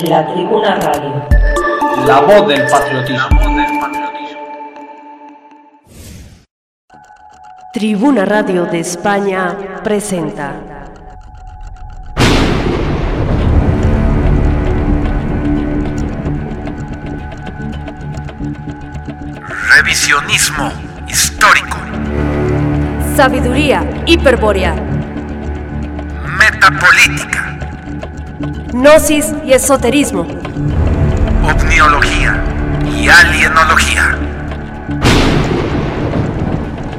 La Tribuna Radio. La voz del patriotismo. Tribuna Radio de España presenta. Revisionismo histórico. Sabiduría hiperbórea. Metapolítica. Gnosis y esoterismo. Ovniología y alienología.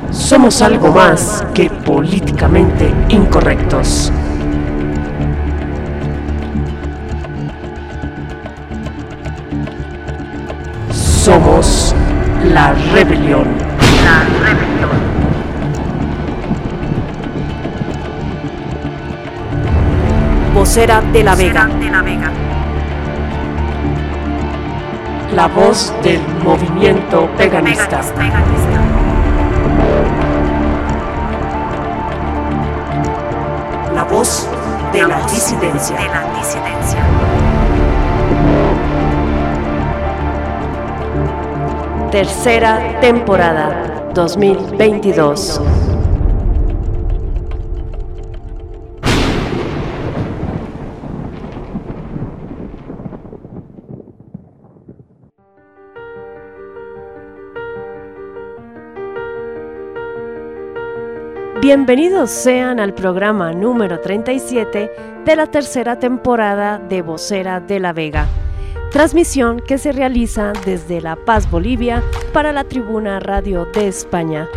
Somos algo más que políticamente incorrectos. Somos la rebelión. La rebelión. Vocera de la Vega. la voz del movimiento veganista. La voz. De la disidencia. Tercera temporada 2022. Bienvenidos sean al programa número 37 de la tercera temporada de Vocera de la Vega, transmisión que se realiza desde La Paz, Bolivia, para la Tribuna Radio de España.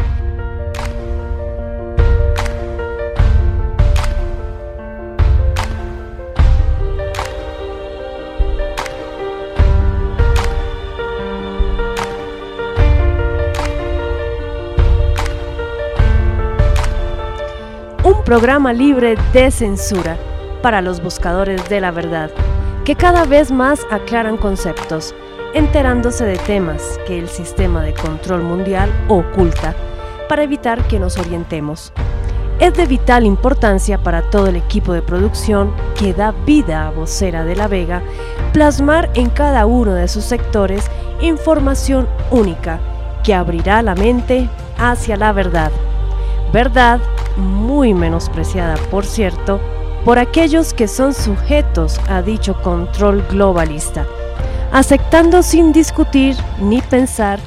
Programa libre de censura para los buscadores de la verdad, que cada vez más aclaran conceptos, enterándose de temas que el sistema de control mundial oculta para evitar que nos orientemos. Es de vital importancia para todo el equipo de producción que da vida a Vocera de la Vega plasmar en cada uno de sus sectores información única que abrirá la mente hacia la verdad. Verdad muy menospreciada, por cierto, por aquellos que son sujetos a dicho control globalista, aceptando sin discutir ni pensar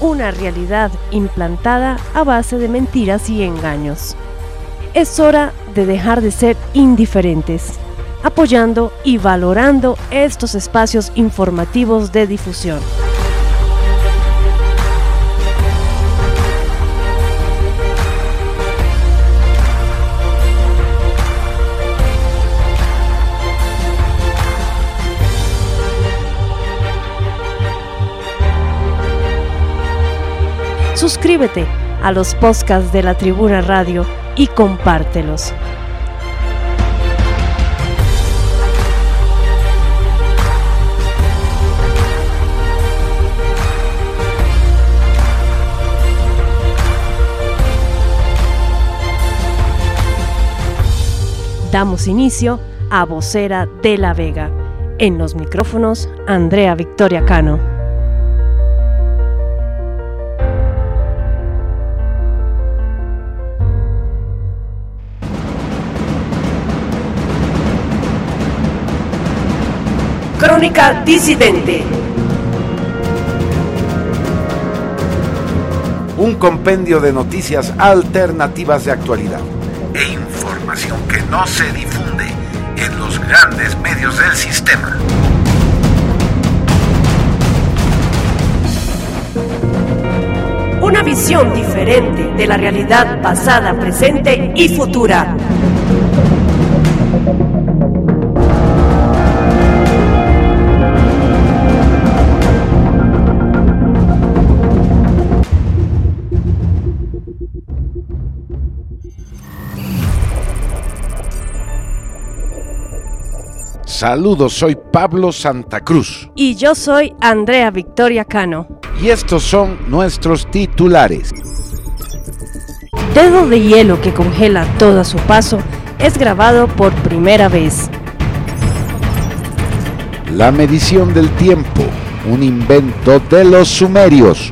una realidad implantada a base de mentiras y engaños. Es hora de dejar de ser indiferentes, apoyando y valorando estos espacios informativos de difusión. Suscríbete a los podcasts de la Tribuna Radio y compártelos. Damos inicio a Vocera de la Vega. En los micrófonos, Andrea Victoria Cano. Crónica Disidente. Un compendio de noticias alternativas de actualidad. E información que no se difunde en los grandes medios del sistema. Una visión diferente de la realidad pasada, presente y futura. Saludos, soy Pablo Santa Cruz Y yo soy Andrea Victoria Cano. y estos son nuestros titulares. Dedo de hielo que congela todo a su paso es grabado por primera vez. La medición del tiempo, un invento de los sumerios.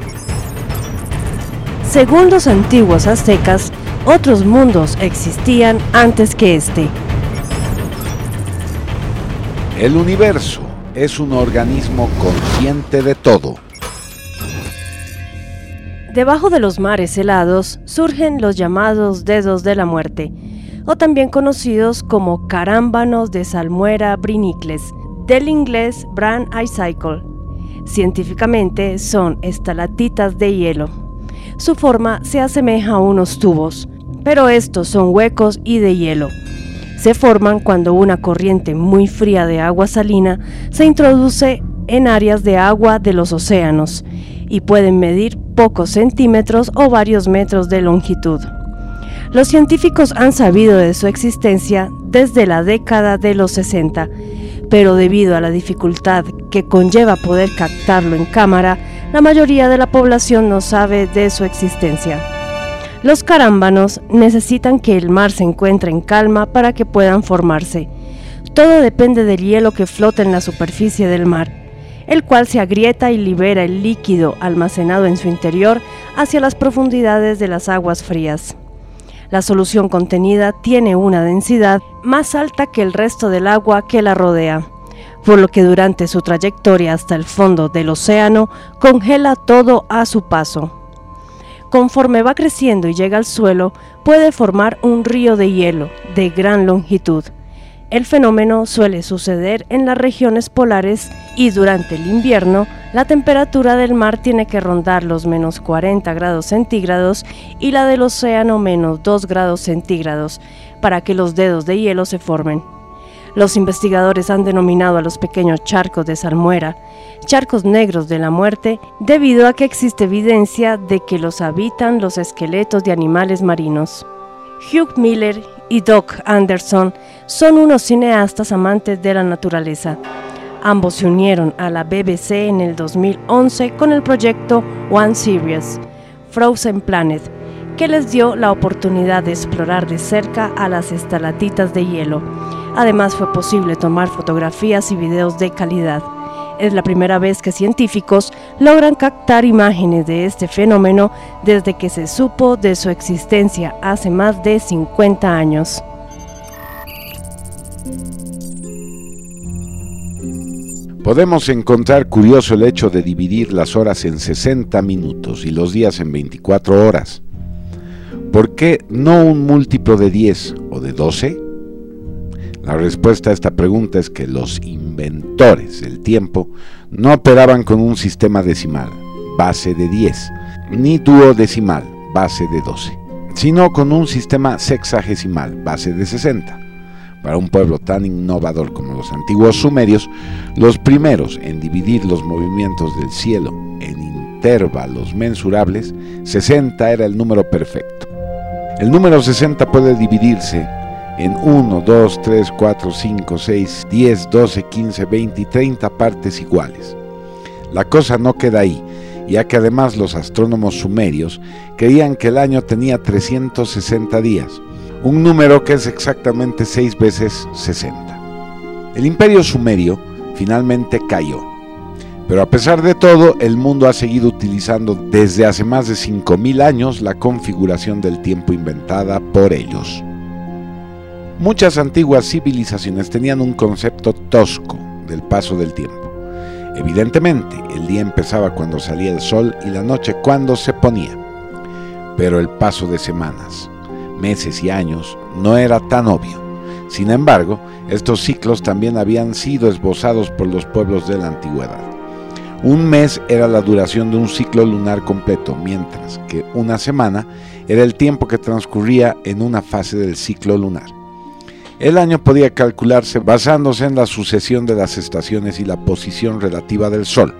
Según los antiguos aztecas, otros mundos existían antes que este. El universo es un organismo consciente de todo. Debajo de los mares helados surgen los llamados dedos de la muerte, o también conocidos como carámbanos de salmuera brinicles, del inglés Brand Icicle. Científicamente son estalactitas de hielo. Su forma se asemeja a unos tubos, pero estos son huecos y de hielo. Se forman cuando una corriente muy fría de agua salina se introduce en áreas de agua de los océanos y pueden medir pocos centímetros o varios metros de longitud. Los científicos han sabido de su existencia desde la década de los 60, pero debido a la dificultad que conlleva poder captarlo en cámara, la mayoría de la población no sabe de su existencia. Los carámbanos necesitan que el mar se encuentre en calma para que puedan formarse. Todo depende del hielo que flota en la superficie del mar, el cual se agrieta y libera el líquido almacenado en su interior hacia las profundidades de las aguas frías. La solución contenida tiene una densidad más alta que el resto del agua que la rodea, por lo que durante su trayectoria hasta el fondo del océano congela todo a su paso. Conforme va creciendo y llega al suelo, puede formar un río de hielo de gran longitud. El fenómeno suele suceder en las regiones polares y durante el invierno la temperatura del mar tiene que rondar los menos 40 grados centígrados y la del océano menos 2 grados centígrados para que los dedos de hielo se formen. Los investigadores han denominado a los pequeños charcos de salmuera charcos negros de la muerte debido a que existe evidencia de que los habitan los esqueletos de animales marinos. Hugh Miller y Doc Anderson son unos cineastas amantes de la naturaleza. Ambos se unieron a la BBC en el 2011 con el proyecto One Series, Frozen Planet, que les dio la oportunidad de explorar de cerca a las estalatitas de hielo. Además fue posible tomar fotografías y videos de calidad. Es la primera vez que científicos logran captar imágenes de este fenómeno desde que se supo de su existencia hace más de 50 años. Podemos encontrar curioso el hecho de dividir las horas en 60 minutos y los días en 24 horas. ¿Por qué no un múltiplo de 10 o de 12? La respuesta a esta pregunta es que los inventores del tiempo no operaban con un sistema decimal, base de 10, ni duodecimal, base de 12, sino con un sistema sexagesimal, base de 60. Para un pueblo tan innovador como los antiguos sumerios, los primeros en dividir los movimientos del cielo en intervalos mensurables, 60 era el número perfecto. El número 60 puede dividirse en 1, 2, 3, 4, 5, 6, 10, 12, 15, 20 y 30 partes iguales. La cosa no queda ahí, ya que además los astrónomos sumerios creían que el año tenía 360 días, un número que es exactamente 6 veces 60. El imperio sumerio finalmente cayó, pero a pesar de todo, el mundo ha seguido utilizando desde hace más de 5.000 años la configuración del tiempo inventada por ellos. Muchas antiguas civilizaciones tenían un concepto tosco del paso del tiempo. Evidentemente, el día empezaba cuando salía el sol y la noche cuando se ponía. Pero el paso de semanas, meses y años no era tan obvio. Sin embargo, estos ciclos también habían sido esbozados por los pueblos de la antigüedad. Un mes era la duración de un ciclo lunar completo, mientras que una semana era el tiempo que transcurría en una fase del ciclo lunar. El año podía calcularse basándose en la sucesión de las estaciones y la posición relativa del Sol.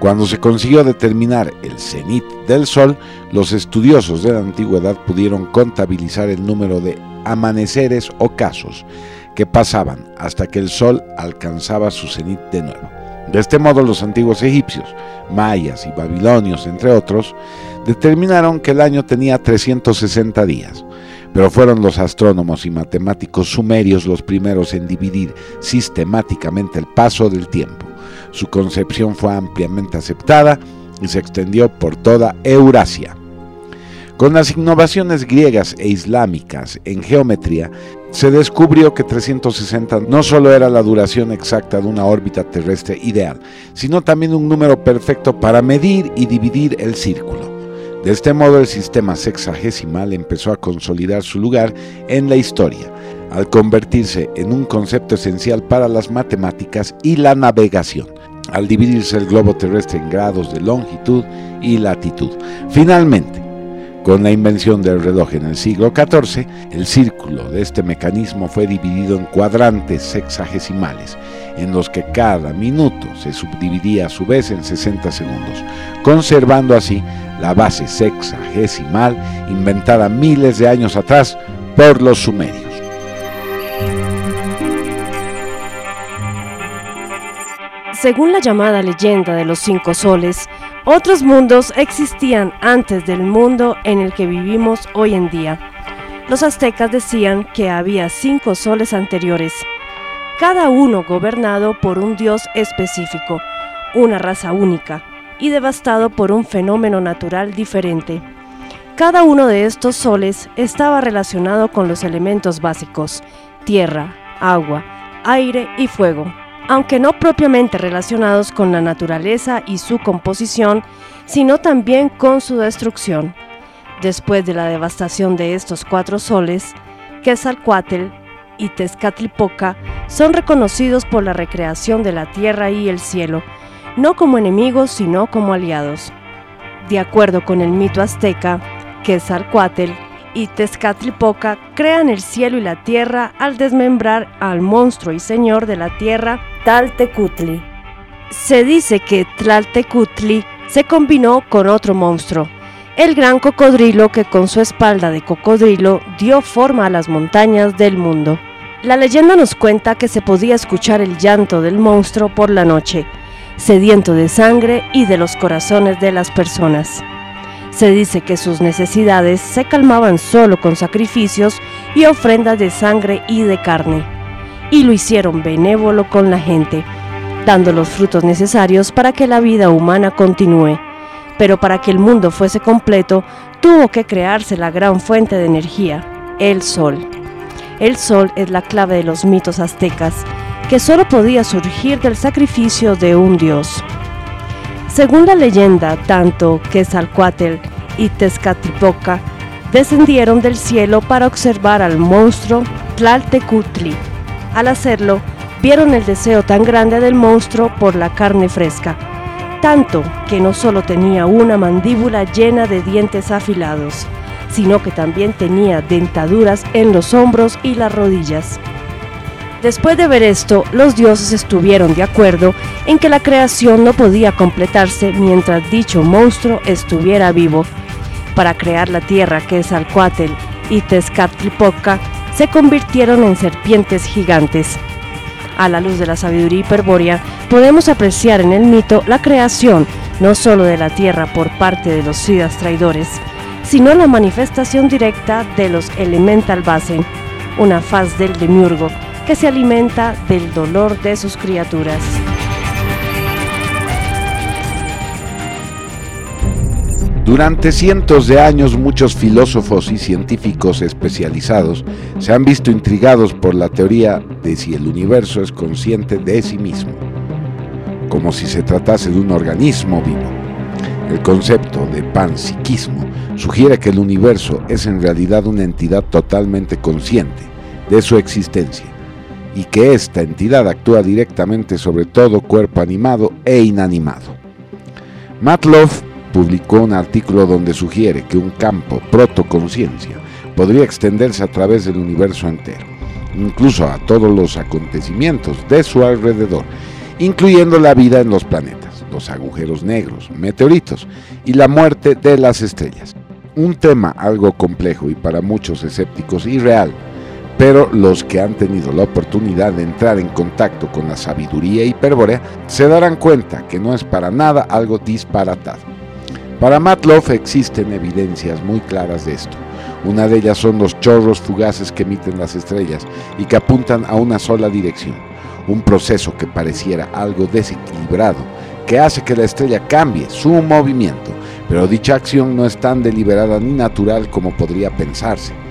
Cuando se consiguió determinar el cenit del Sol, los estudiosos de la antigüedad pudieron contabilizar el número de amaneceres o casos que pasaban hasta que el Sol alcanzaba su cenit de nuevo. De este modo los antiguos egipcios, mayas y babilonios, entre otros, determinaron que el año tenía 360 días, pero fueron los astrónomos y matemáticos sumerios los primeros en dividir sistemáticamente el paso del tiempo. Su concepción fue ampliamente aceptada y se extendió por toda Eurasia. Con las innovaciones griegas e islámicas en geometría, se descubrió que 360 no solo era la duración exacta de una órbita terrestre ideal, sino también un número perfecto para medir y dividir el círculo. De este modo el sistema sexagesimal empezó a consolidar su lugar en la historia, al convertirse en un concepto esencial para las matemáticas y la navegación, al dividirse el globo terrestre en grados de longitud y latitud. Finalmente, con la invención del reloj en el siglo XIV, el círculo de este mecanismo fue dividido en cuadrantes sexagesimales, en los que cada minuto se subdividía a su vez en 60 segundos, conservando así la base sexagesimal inventada miles de años atrás por los sumerios. Según la llamada leyenda de los cinco soles, otros mundos existían antes del mundo en el que vivimos hoy en día. Los aztecas decían que había cinco soles anteriores, cada uno gobernado por un dios específico, una raza única, y devastado por un fenómeno natural diferente. Cada uno de estos soles estaba relacionado con los elementos básicos, tierra, agua, aire y fuego aunque no propiamente relacionados con la naturaleza y su composición, sino también con su destrucción. Después de la devastación de estos cuatro soles, Quetzalcoatl y Tezcatlipoca son reconocidos por la recreación de la tierra y el cielo, no como enemigos, sino como aliados. De acuerdo con el mito azteca, Quetzalcoatl y Tezcatlipoca crean el cielo y la tierra al desmembrar al monstruo y señor de la tierra, Taltecutli. Se dice que Tlaltecutli se combinó con otro monstruo, el gran cocodrilo que con su espalda de cocodrilo dio forma a las montañas del mundo. La leyenda nos cuenta que se podía escuchar el llanto del monstruo por la noche, sediento de sangre y de los corazones de las personas. Se dice que sus necesidades se calmaban solo con sacrificios y ofrendas de sangre y de carne, y lo hicieron benévolo con la gente, dando los frutos necesarios para que la vida humana continúe. Pero para que el mundo fuese completo, tuvo que crearse la gran fuente de energía, el sol. El sol es la clave de los mitos aztecas, que solo podía surgir del sacrificio de un dios. Según la leyenda, tanto Quetzalcoatl y Tezcatlipoca descendieron del cielo para observar al monstruo Tlaltecutli. Al hacerlo, vieron el deseo tan grande del monstruo por la carne fresca, tanto que no solo tenía una mandíbula llena de dientes afilados, sino que también tenía dentaduras en los hombros y las rodillas. Después de ver esto, los dioses estuvieron de acuerdo en que la creación no podía completarse mientras dicho monstruo estuviera vivo. Para crear la tierra que es Alcuatl y Tezcatlipoca se convirtieron en serpientes gigantes. A la luz de la sabiduría hiperbórea, podemos apreciar en el mito la creación no solo de la tierra por parte de los Sidas traidores, sino la manifestación directa de los Elemental Basen, una faz del demiurgo que se alimenta del dolor de sus criaturas. Durante cientos de años muchos filósofos y científicos especializados se han visto intrigados por la teoría de si el universo es consciente de sí mismo, como si se tratase de un organismo vivo. El concepto de panpsiquismo sugiere que el universo es en realidad una entidad totalmente consciente de su existencia y que esta entidad actúa directamente sobre todo cuerpo animado e inanimado. Matloff publicó un artículo donde sugiere que un campo protoconciencia podría extenderse a través del universo entero, incluso a todos los acontecimientos de su alrededor, incluyendo la vida en los planetas, los agujeros negros, meteoritos y la muerte de las estrellas. Un tema algo complejo y para muchos escépticos irreal, pero los que han tenido la oportunidad de entrar en contacto con la sabiduría hiperbórea se darán cuenta que no es para nada algo disparatado. Para Matloff existen evidencias muy claras de esto. Una de ellas son los chorros fugaces que emiten las estrellas y que apuntan a una sola dirección, un proceso que pareciera algo desequilibrado, que hace que la estrella cambie su movimiento, pero dicha acción no es tan deliberada ni natural como podría pensarse.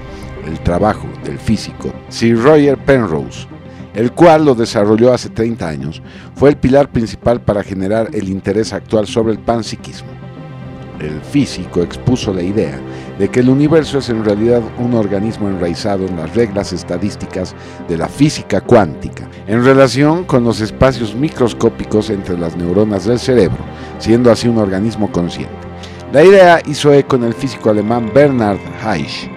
El trabajo del físico Sir Roger Penrose, el cual lo desarrolló hace 30 años, fue el pilar principal para generar el interés actual sobre el panpsiquismo el físico expuso la idea de que el universo es en realidad un organismo enraizado en las reglas estadísticas de la física cuántica, en relación con los espacios microscópicos entre las neuronas del cerebro, siendo así un organismo consciente. La idea hizo eco en el físico alemán Bernhard Heisch,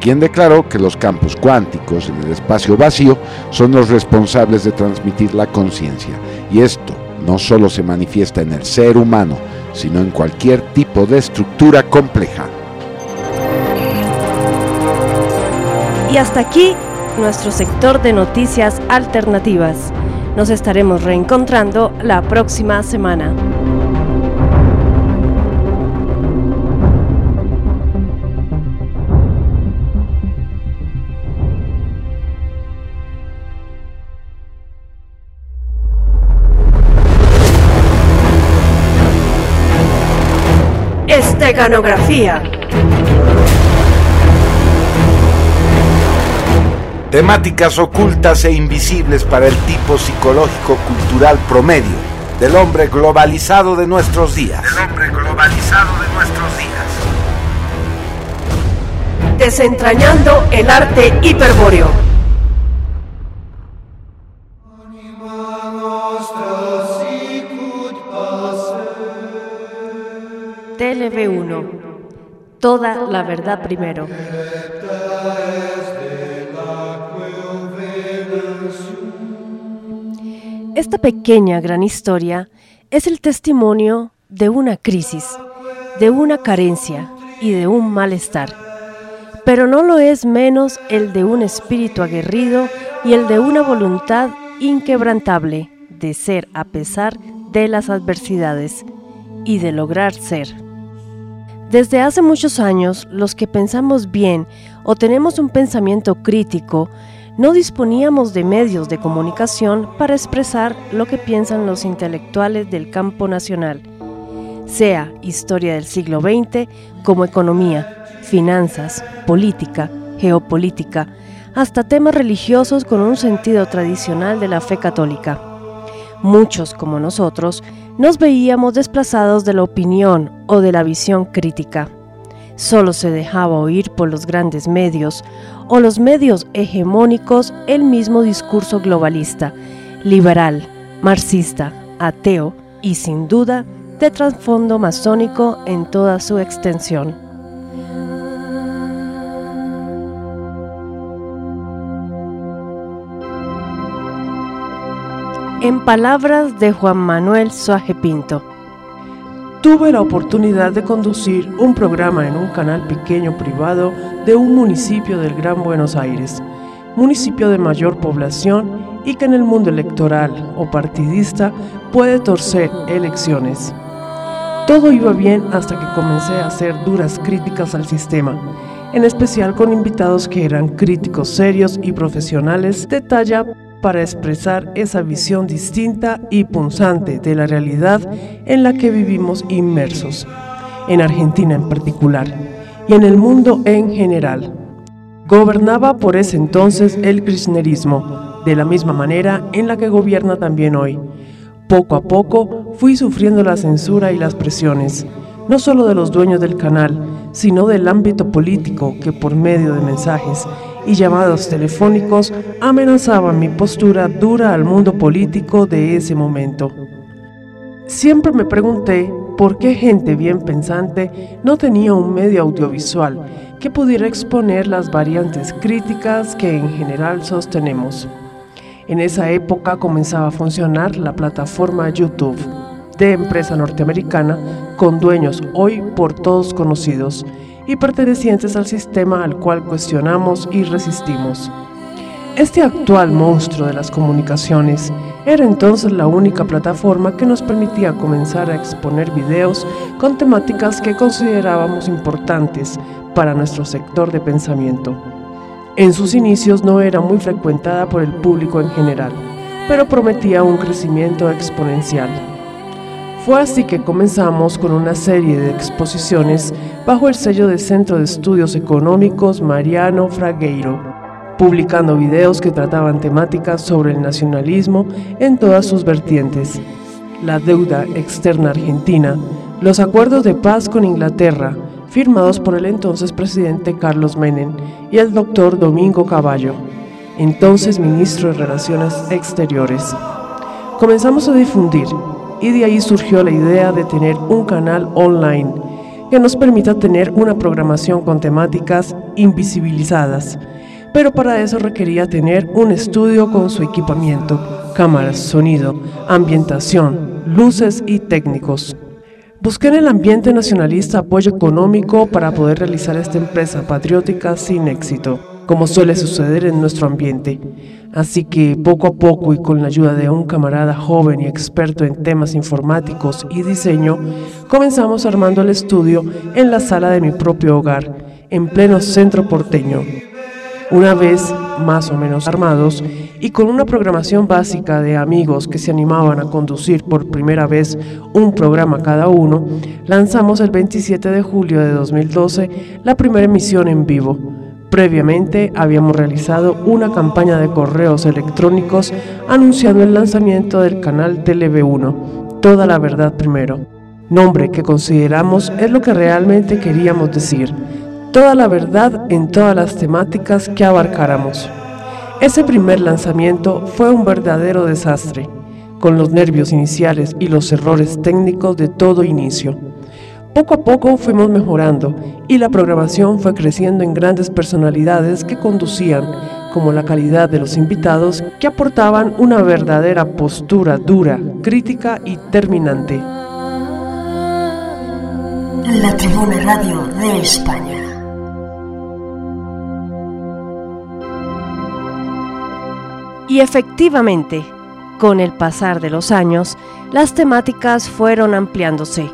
quien declaró que los campos cuánticos en el espacio vacío son los responsables de transmitir la conciencia, y esto no solo se manifiesta en el ser humano, sino en cualquier tipo de estructura compleja. Y hasta aquí nuestro sector de noticias alternativas. Nos estaremos reencontrando la próxima semana. Temáticas ocultas e invisibles para el tipo psicológico cultural promedio del hombre globalizado de nuestros días. Del hombre globalizado de nuestros días. Desentrañando el arte hiperbóreo. TLV1. Toda la verdad primero. Esta pequeña gran historia es el testimonio de una crisis, de una carencia y de un malestar. Pero no lo es menos el de un espíritu aguerrido y el de una voluntad inquebrantable de ser a pesar de las adversidades y de lograr ser. Desde hace muchos años, los que pensamos bien o tenemos un pensamiento crítico, no disponíamos de medios de comunicación para expresar lo que piensan los intelectuales del campo nacional, sea historia del siglo XX como economía, finanzas, política, geopolítica, hasta temas religiosos con un sentido tradicional de la fe católica. Muchos, como nosotros, nos veíamos desplazados de la opinión o de la visión crítica. Solo se dejaba oír por los grandes medios o los medios hegemónicos el mismo discurso globalista, liberal, marxista, ateo y sin duda de trasfondo masónico en toda su extensión. En palabras de Juan Manuel Suaje Pinto. Tuve la oportunidad de conducir un programa en un canal pequeño privado de un municipio del Gran Buenos Aires, municipio de mayor población y que en el mundo electoral o partidista puede torcer elecciones. Todo iba bien hasta que comencé a hacer duras críticas al sistema, en especial con invitados que eran críticos serios y profesionales de talla para expresar esa visión distinta y punzante de la realidad en la que vivimos inmersos, en Argentina en particular, y en el mundo en general. Gobernaba por ese entonces el kirchnerismo, de la misma manera en la que gobierna también hoy. Poco a poco fui sufriendo la censura y las presiones, no solo de los dueños del canal, sino del ámbito político que por medio de mensajes y llamados telefónicos amenazaban mi postura dura al mundo político de ese momento. Siempre me pregunté por qué gente bien pensante no tenía un medio audiovisual que pudiera exponer las variantes críticas que en general sostenemos. En esa época comenzaba a funcionar la plataforma YouTube de empresa norteamericana con dueños hoy por todos conocidos y pertenecientes al sistema al cual cuestionamos y resistimos. Este actual monstruo de las comunicaciones Era entonces la única plataforma que nos permitía comenzar a exponer videos con temáticas que considerábamos importantes para nuestro sector de pensamiento. En sus inicios no era muy frecuentada por el público en general, pero prometía un crecimiento exponencial. Fue así que comenzamos con una serie de exposiciones bajo el sello del Centro de Estudios Económicos Mariano Fragueiro, publicando videos que trataban temáticas sobre el nacionalismo en todas sus vertientes, la deuda externa argentina, los acuerdos de paz con Inglaterra, firmados por el entonces presidente Carlos Menem y el doctor Domingo Caballo, entonces ministro de Relaciones Exteriores. Comenzamos a difundir y de ahí surgió la idea de tener un canal online que nos permita tener una programación con temáticas invisibilizadas, pero para eso requería tener un estudio con su equipamiento, cámaras, sonido, ambientación, luces y técnicos. Busqué en el ambiente nacionalista apoyo económico para poder realizar esta empresa patriótica sin éxito, como suele suceder en nuestro ambiente. Así que poco a poco y con la ayuda de un camarada joven y experto en temas informáticos y diseño, comenzamos armando el estudio en la sala de mi propio hogar, en pleno centro porteño. Una vez más o menos armados y con una programación básica de amigos que se animaban a conducir por primera vez un programa cada uno, lanzamos el 27 de julio de 2012 la primera emisión en vivo Previamente habíamos realizado una campaña de correos electrónicos anunciando el lanzamiento del canal TLV1, Toda la Verdad Primero, nombre que consideramos es lo que realmente queríamos decir, toda la verdad en todas las temáticas que abarcáramos. Ese primer lanzamiento fue un verdadero desastre, con los nervios iniciales y los errores técnicos de todo inicio. Poco a poco fuimos mejorando y la programación fue creciendo en grandes personalidades que conducían, como la calidad de los invitados, que aportaban una verdadera postura dura, crítica y terminante. La Tribuna Radio de España. Y efectivamente, con el pasar de los años, las temáticas fueron ampliándose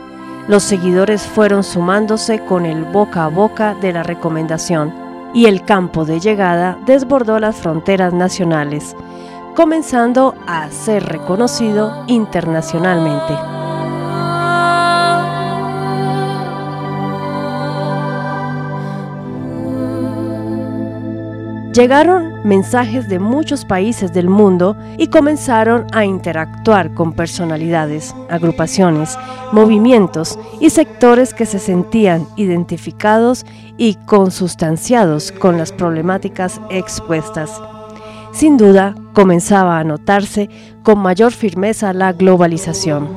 los seguidores fueron sumándose con el boca a boca de la recomendación y el campo de llegada desbordó las fronteras nacionales, comenzando a ser reconocido internacionalmente. Llegaron mensajes de muchos países del mundo y comenzaron a interactuar con personalidades, agrupaciones, movimientos y sectores que se sentían identificados y consustanciados con las problemáticas expuestas. Sin duda, comenzaba a notarse con mayor firmeza la globalización.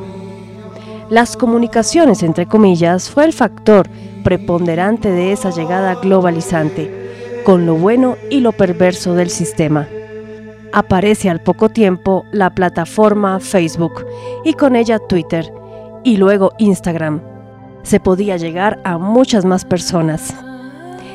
Las comunicaciones, entre comillas, fue el factor preponderante de esa llegada globalizante con lo bueno y lo perverso del sistema. Aparece al poco tiempo la plataforma Facebook y con ella Twitter y luego Instagram. Se podía llegar a muchas más personas.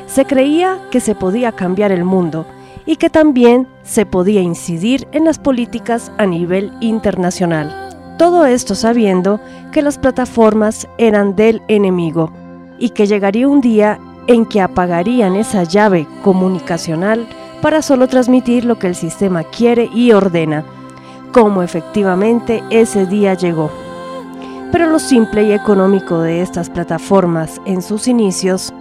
Se creía que se podía cambiar el mundo y que también se podía incidir en las políticas a nivel internacional. Todo esto sabiendo que las plataformas eran del enemigo y que llegaría un día en que apagarían esa llave comunicacional para solo transmitir lo que el sistema quiere y ordena, como efectivamente ese día llegó. Pero lo simple y económico de estas plataformas en sus inicios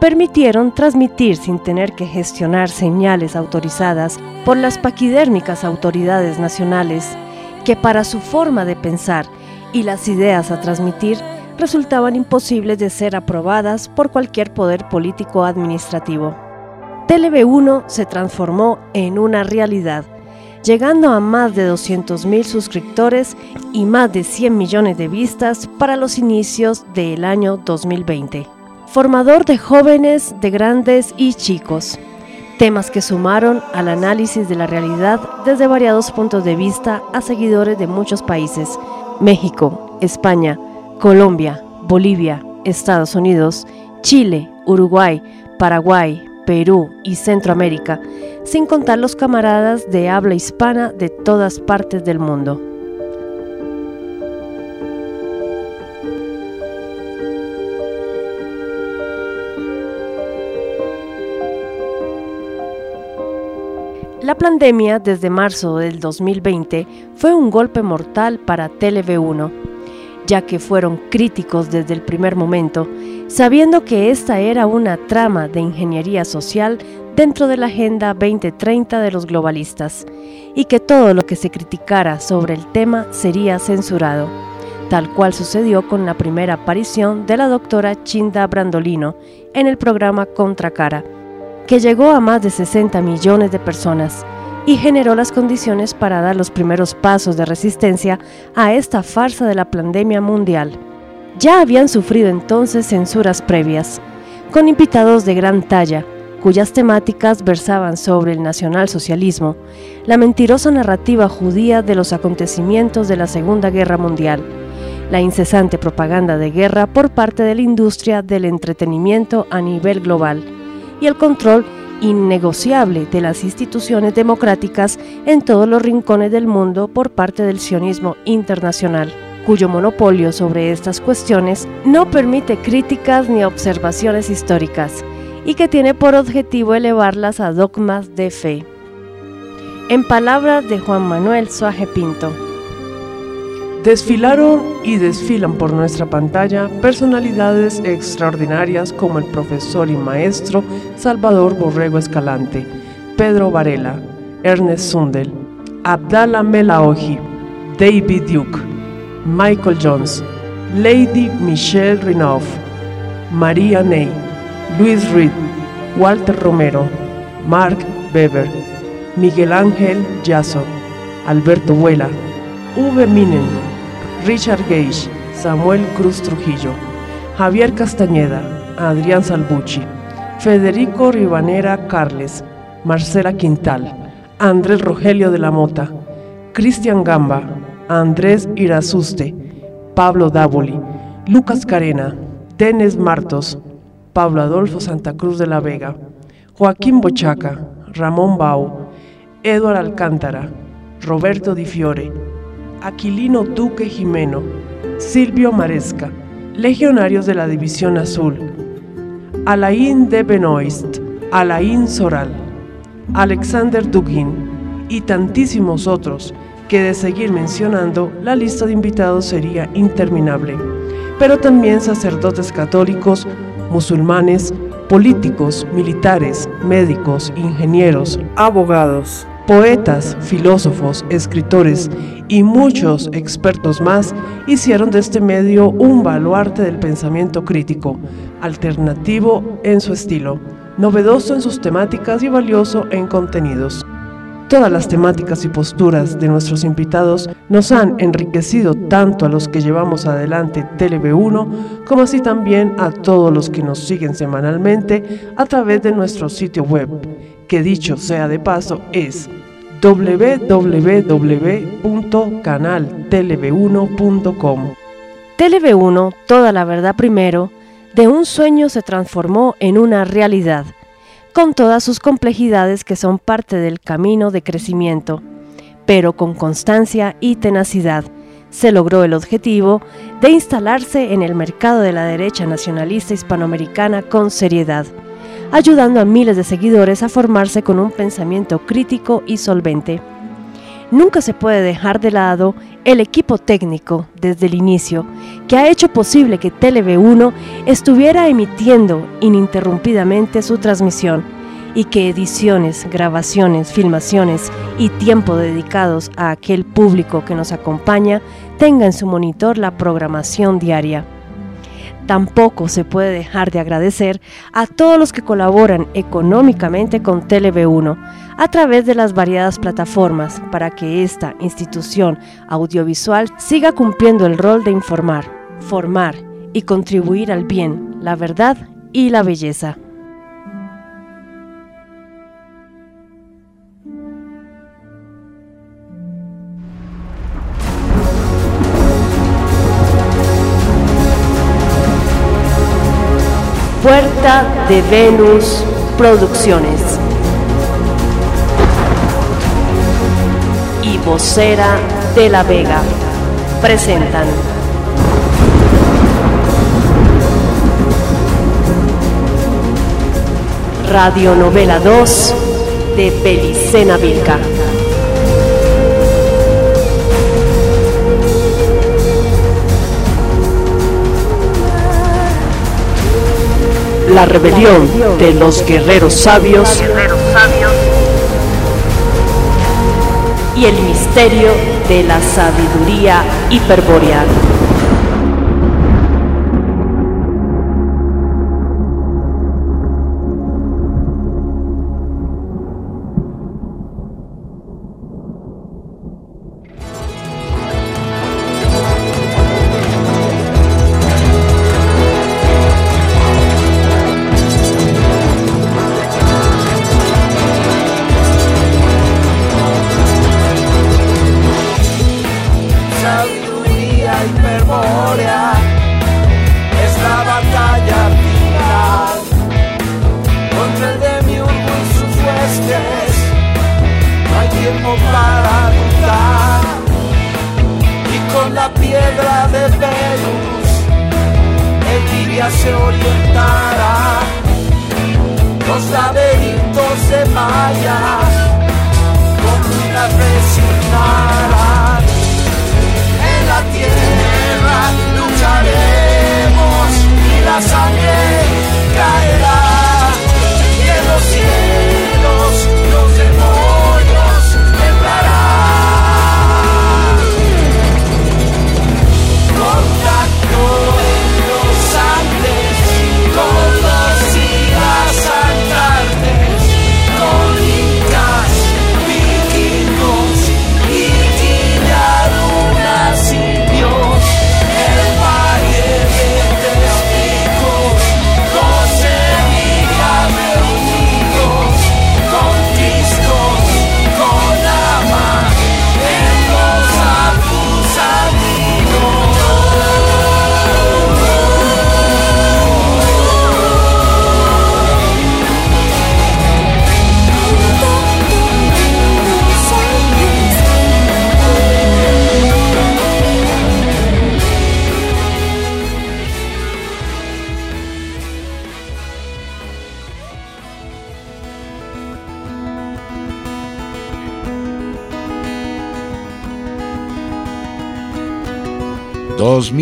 permitieron transmitir sin tener que gestionar señales autorizadas por las paquidérmicas autoridades nacionales que para su forma de pensar y las ideas a transmitir resultaban imposibles de ser aprobadas por cualquier poder político administrativo. TLV1 se transformó en una realidad, llegando a más de 200.000 suscriptores y más de 100 millones de vistas para los inicios del año 2020. Formador de jóvenes, de grandes y chicos. Temas que sumaron al análisis de la realidad desde variados puntos de vista a seguidores de muchos países, México, España, Colombia, Bolivia, Estados Unidos, Chile, Uruguay, Paraguay, Perú y Centroamérica, sin contar los camaradas de habla hispana de todas partes del mundo. La pandemia desde marzo del 2020 fue un golpe mortal para TV1, ya que fueron críticos desde el primer momento, sabiendo que esta era una trama de ingeniería social dentro de la Agenda 2030 de los globalistas, y que todo lo que se criticara sobre el tema sería censurado, tal cual sucedió con la primera aparición de la doctora Chinda Brandolino en el programa Contracara que llegó a más de 60 millones de personas y generó las condiciones para dar los primeros pasos de resistencia a esta farsa de la pandemia mundial. Ya habían sufrido entonces censuras previas, con invitados de gran talla, cuyas temáticas versaban sobre el nacionalsocialismo, la mentirosa narrativa judía de los acontecimientos de la Segunda Guerra Mundial, la incesante propaganda de guerra por parte de la industria del entretenimiento a nivel global, y el control innegociable de las instituciones democráticas en todos los rincones del mundo por parte del sionismo internacional, cuyo monopolio sobre estas cuestiones no permite críticas ni observaciones históricas y que tiene por objetivo elevarlas a dogmas de fe. En palabras de Juan Manuel Suaje Pinto. Desfilaron y desfilan por nuestra pantalla personalidades extraordinarias como el profesor y maestro Salvador Borrego Escalante, Pedro Varela, Ernest Sundel, Abdallah Melaoji, David Duke, Michael Jones, Lady Michelle Rinoff, María Ney, Luis Reed, Walter Romero, Mark Weber, Miguel Ángel Yasso, Alberto Vuela, V. Minen, Richard Gage, Samuel Cruz Trujillo, Javier Castañeda, Adrián Salbucci, Federico Ribanera Carles, Marcela Quintal, Andrés Rogelio de la Mota, Cristian Gamba, Andrés Irazuste, Pablo Dávoli, Lucas Carena, Denis Martos, Pablo Adolfo Santa Cruz de la Vega, Joaquín Bochaca, Ramón Bau, Eduard Alcántara, Roberto Di Fiore, Aquilino Duque Jimeno, Silvio Maresca, legionarios de la División Azul, Alain de Benoist, Alain Soral, Alexander Dugin y tantísimos otros que de seguir mencionando la lista de invitados sería interminable, pero también sacerdotes católicos, musulmanes, políticos, militares, médicos, ingenieros, abogados, Poetas, filósofos, escritores y muchos expertos más hicieron de este medio un baluarte del pensamiento crítico, alternativo en su estilo, novedoso en sus temáticas y valioso en contenidos. Todas las temáticas y posturas de nuestros invitados nos han enriquecido tanto a los que llevamos adelante TLB1 como así también a todos los que nos siguen semanalmente a través de nuestro sitio web que dicho sea de paso es www.canaltelev1.com. TV1, toda la verdad primero, de un sueño se transformó en una realidad, con todas sus complejidades que son parte del camino de crecimiento, pero con constancia y tenacidad se logró el objetivo de instalarse en el mercado de la derecha nacionalista hispanoamericana con seriedad ayudando a miles de seguidores a formarse con un pensamiento crítico y solvente. Nunca se puede dejar de lado el equipo técnico desde el inicio, que ha hecho posible que TLV1 estuviera emitiendo ininterrumpidamente su transmisión y que ediciones, grabaciones, filmaciones y tiempo dedicados a aquel público que nos acompaña tenga en su monitor la programación diaria. Tampoco se puede dejar de agradecer a todos los que colaboran económicamente con TV1 a través de las variadas plataformas para que esta institución audiovisual siga cumpliendo el rol de informar, formar y contribuir al bien, la verdad y la belleza. Puerta de Venus Producciones. Y vocera de la Vega presentan. Radionovela 2 de Pelicena Vilca. La rebelión de los guerreros sabios y el misterio de la sabiduría hiperboreal.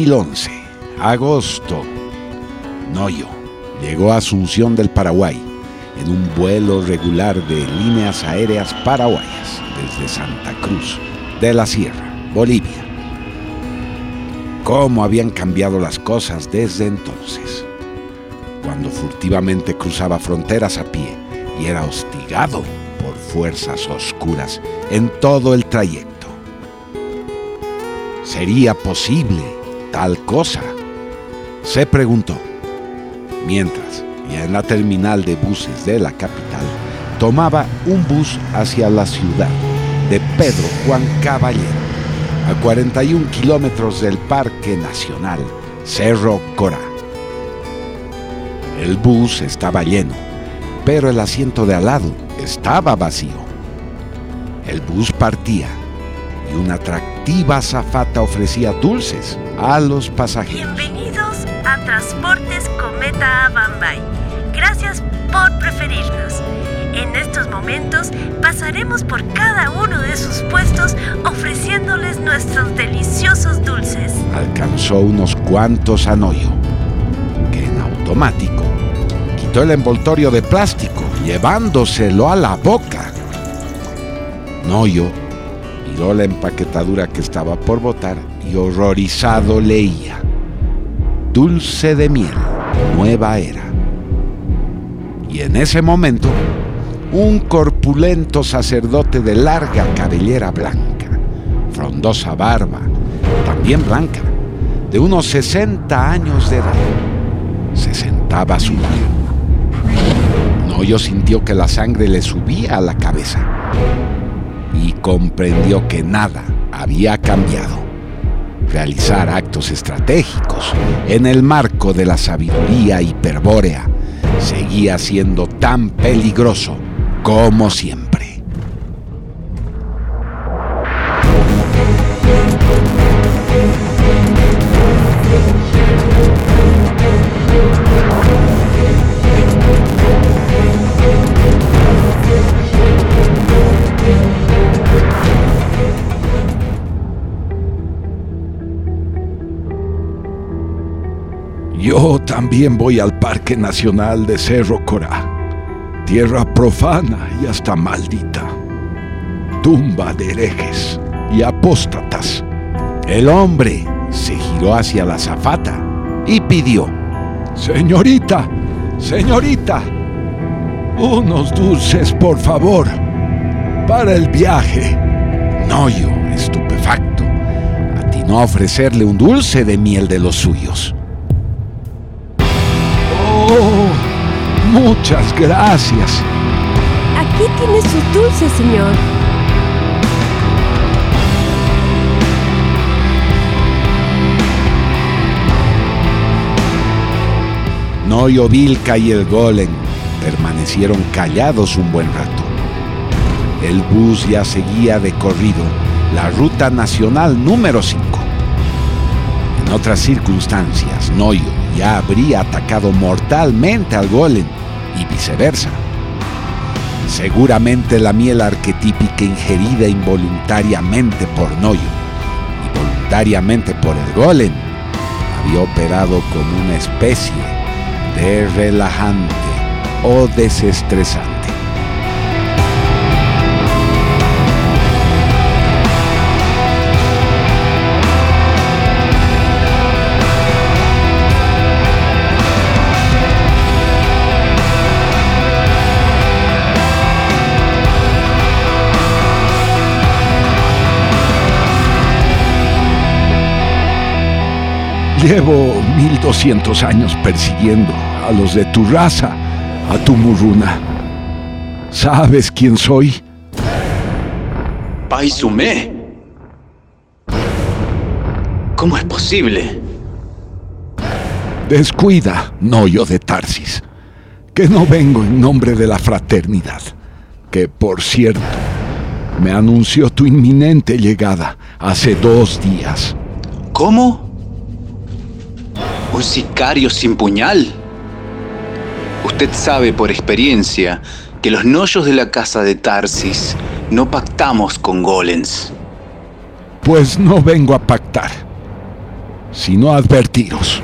2011, agosto. Noyo llegó a Asunción del Paraguay en un vuelo regular de líneas aéreas paraguayas desde Santa Cruz de la Sierra, Bolivia. ¿Cómo habían cambiado las cosas desde entonces? Cuando furtivamente cruzaba fronteras a pie y era hostigado por fuerzas oscuras en todo el trayecto. ¿Sería posible tal cosa? Se preguntó. Mientras, ya en la terminal de buses de la capital, tomaba un bus hacia la ciudad de Pedro Juan Caballero, a 41 kilómetros del Parque Nacional Cerro Corá. El bus estaba lleno, pero el asiento de al lado estaba vacío. El bus partía y una atractiva azafata ofrecía dulces a los pasajeros. Bienvenidos a Transportes Cometa Bambay. Gracias por preferirnos. En estos momentos pasaremos por cada uno de sus puestos ofreciéndoles nuestros deliciosos dulces. Alcanzó unos cuantos a Noyo, que en automático quitó el envoltorio de plástico, llevándoselo a la boca. Noyo miró la empaquetadura que estaba por botar y horrorizado leía. Dulce de miel, nueva era. Y en ese momento, un corpulento sacerdote de larga cabellera blanca, frondosa barba, también blanca, de unos 60 años de edad, se sentaba a su lado. Noyo sintió que la sangre le subía a la cabeza y comprendió que nada había cambiado. Realizar actos estratégicos en el marco de la sabiduría hiperbórea seguía siendo tan peligroso como siempre. También voy al Parque Nacional de Cerro Corá, tierra profana y hasta maldita, tumba de herejes y apóstatas. El hombre se giró hacia la zafata y pidió, Señorita, señorita, unos dulces por favor, para el viaje. No yo, estupefacto, atinó a ofrecerle un dulce de miel de los suyos. Muchas gracias. Aquí tiene sus dulces, señor. Noyo Vilca y el Golem permanecieron callados un buen rato. El bus ya seguía de corrido la ruta nacional número 5. En otras circunstancias, Noyo ya habría atacado mortalmente al Golem viceversa. Seguramente la miel arquetípica ingerida involuntariamente por Noyo y voluntariamente por el Golem había operado como una especie de relajante o desestresante. Llevo 1200 años persiguiendo a los de tu raza, a tu muruna. ¿Sabes quién soy? Paisume. ¿Cómo es posible? Descuida, no yo de Tarsis, que no vengo en nombre de la fraternidad, que por cierto me anunció tu inminente llegada hace dos días. ¿Cómo? ¿Un sicario sin puñal? Usted sabe por experiencia que los noyos de la casa de Tarsis no pactamos con golems. Pues no vengo a pactar, sino a advertiros.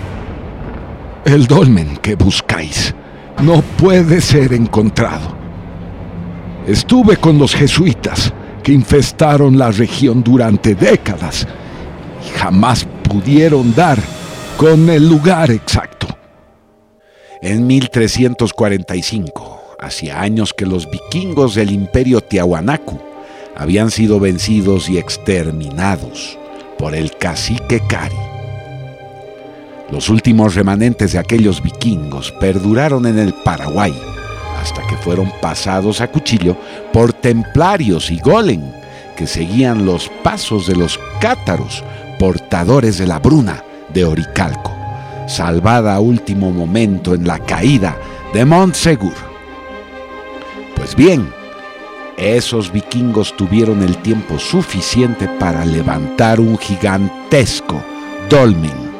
El dolmen que buscáis no puede ser encontrado. Estuve con los jesuitas que infestaron la región durante décadas y jamás pudieron dar con el lugar exacto. En 1345, hacía años que los vikingos del imperio Tiahuanacu habían sido vencidos y exterminados por el cacique Kari. Los últimos remanentes de aquellos vikingos perduraron en el Paraguay hasta que fueron pasados a cuchillo por templarios y golem que seguían los pasos de los cátaros portadores de la bruna de Oricalco, salvada a último momento en la caída de Montsegur. Pues bien, esos vikingos tuvieron el tiempo suficiente para levantar un gigantesco dolmen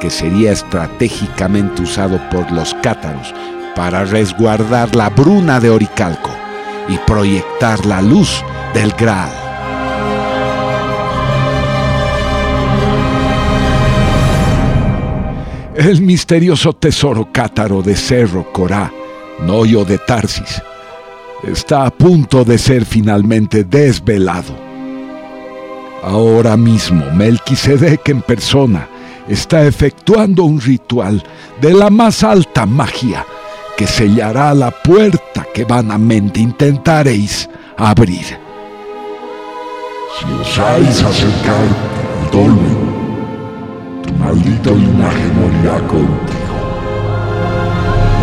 que sería estratégicamente usado por los cátaros para resguardar la bruna de Oricalco y proyectar la luz del Graal. El misterioso tesoro cátaro de Cerro Corá, Noyo de Tarsis, está a punto de ser finalmente desvelado. Ahora mismo Melquisedec en persona está efectuando un ritual de la más alta magia que sellará la puerta que vanamente intentaréis abrir. Si osáis acercar maldito linaje contigo.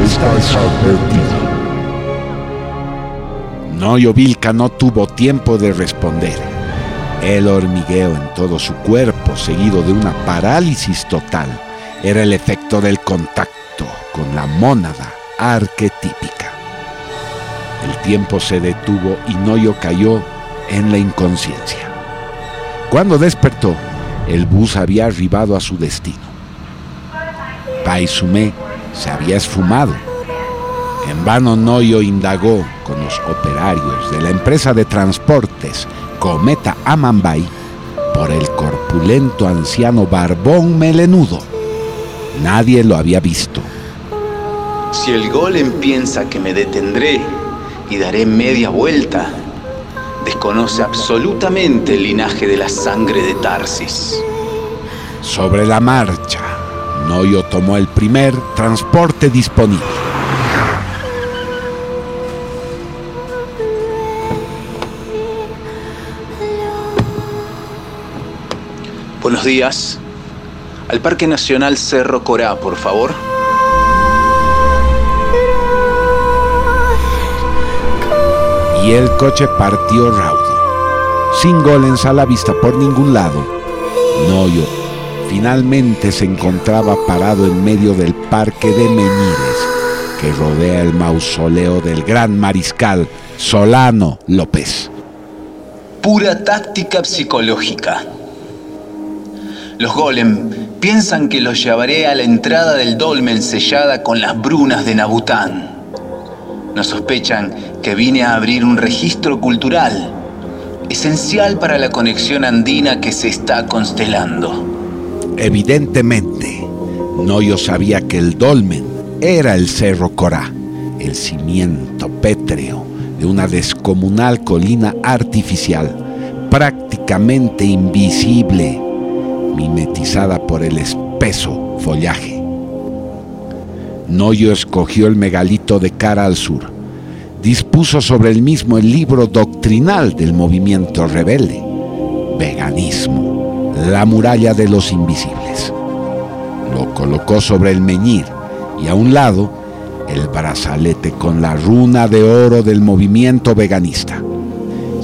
Estás advertido. Noyo Vilca no tuvo tiempo de responder. El hormigueo en todo su cuerpo, seguido de una parálisis total, era el efecto del contacto con la mónada arquetípica. El tiempo se detuvo y Noyo cayó en la inconsciencia. Cuando despertó, el bus había arribado a su destino. Paisumé se había esfumado. En vano Noyo indagó con los operarios de la empresa de transportes Cometa Amambay por el corpulento anciano barbón melenudo. Nadie lo había visto. Si el golem piensa que me detendré y daré media vuelta, desconoce absolutamente el linaje de la sangre de Tarsis. Sobre la marcha, Noyo tomó el primer transporte disponible. Buenos días. Al Parque Nacional Cerro Corá, por favor. Y el coche partió raudo, sin golems a la vista por ningún lado. Noyo finalmente se encontraba parado en medio del parque de Menires que rodea el mausoleo del gran mariscal Solano López. Pura táctica psicológica. Los golem piensan que los llevaré a la entrada del dolmen sellada con las brunas de Nabután. No sospechan que vine a abrir un registro cultural, esencial para la conexión andina que se está constelando. Evidentemente, Noyo sabía que el dolmen era el Cerro Corá, el cimiento pétreo de una descomunal colina artificial, prácticamente invisible, mimetizada por el espeso follaje. Noyo escogió el megalito de cara al sur. Dispuso sobre el mismo el libro doctrinal del movimiento rebelde, Veganismo, la muralla de los invisibles. Lo colocó sobre el meñir y a un lado el brazalete con la runa de oro del movimiento veganista.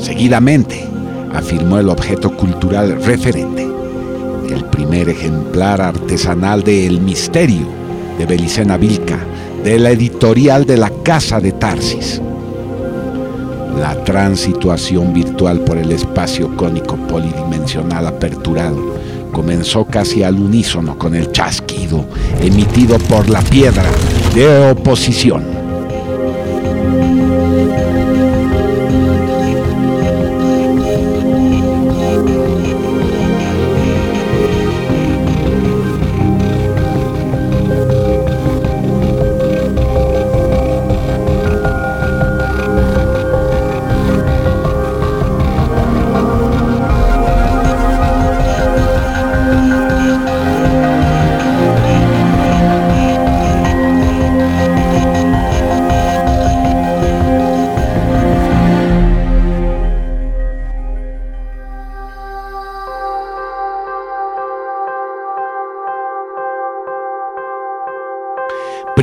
Seguidamente afirmó el objeto cultural referente, el primer ejemplar artesanal de El Misterio de Belicena Vilca, de la editorial de la Casa de Tarsis. La transituación virtual por el espacio cónico polidimensional aperturado comenzó casi al unísono con el chasquido emitido por la piedra de oposición.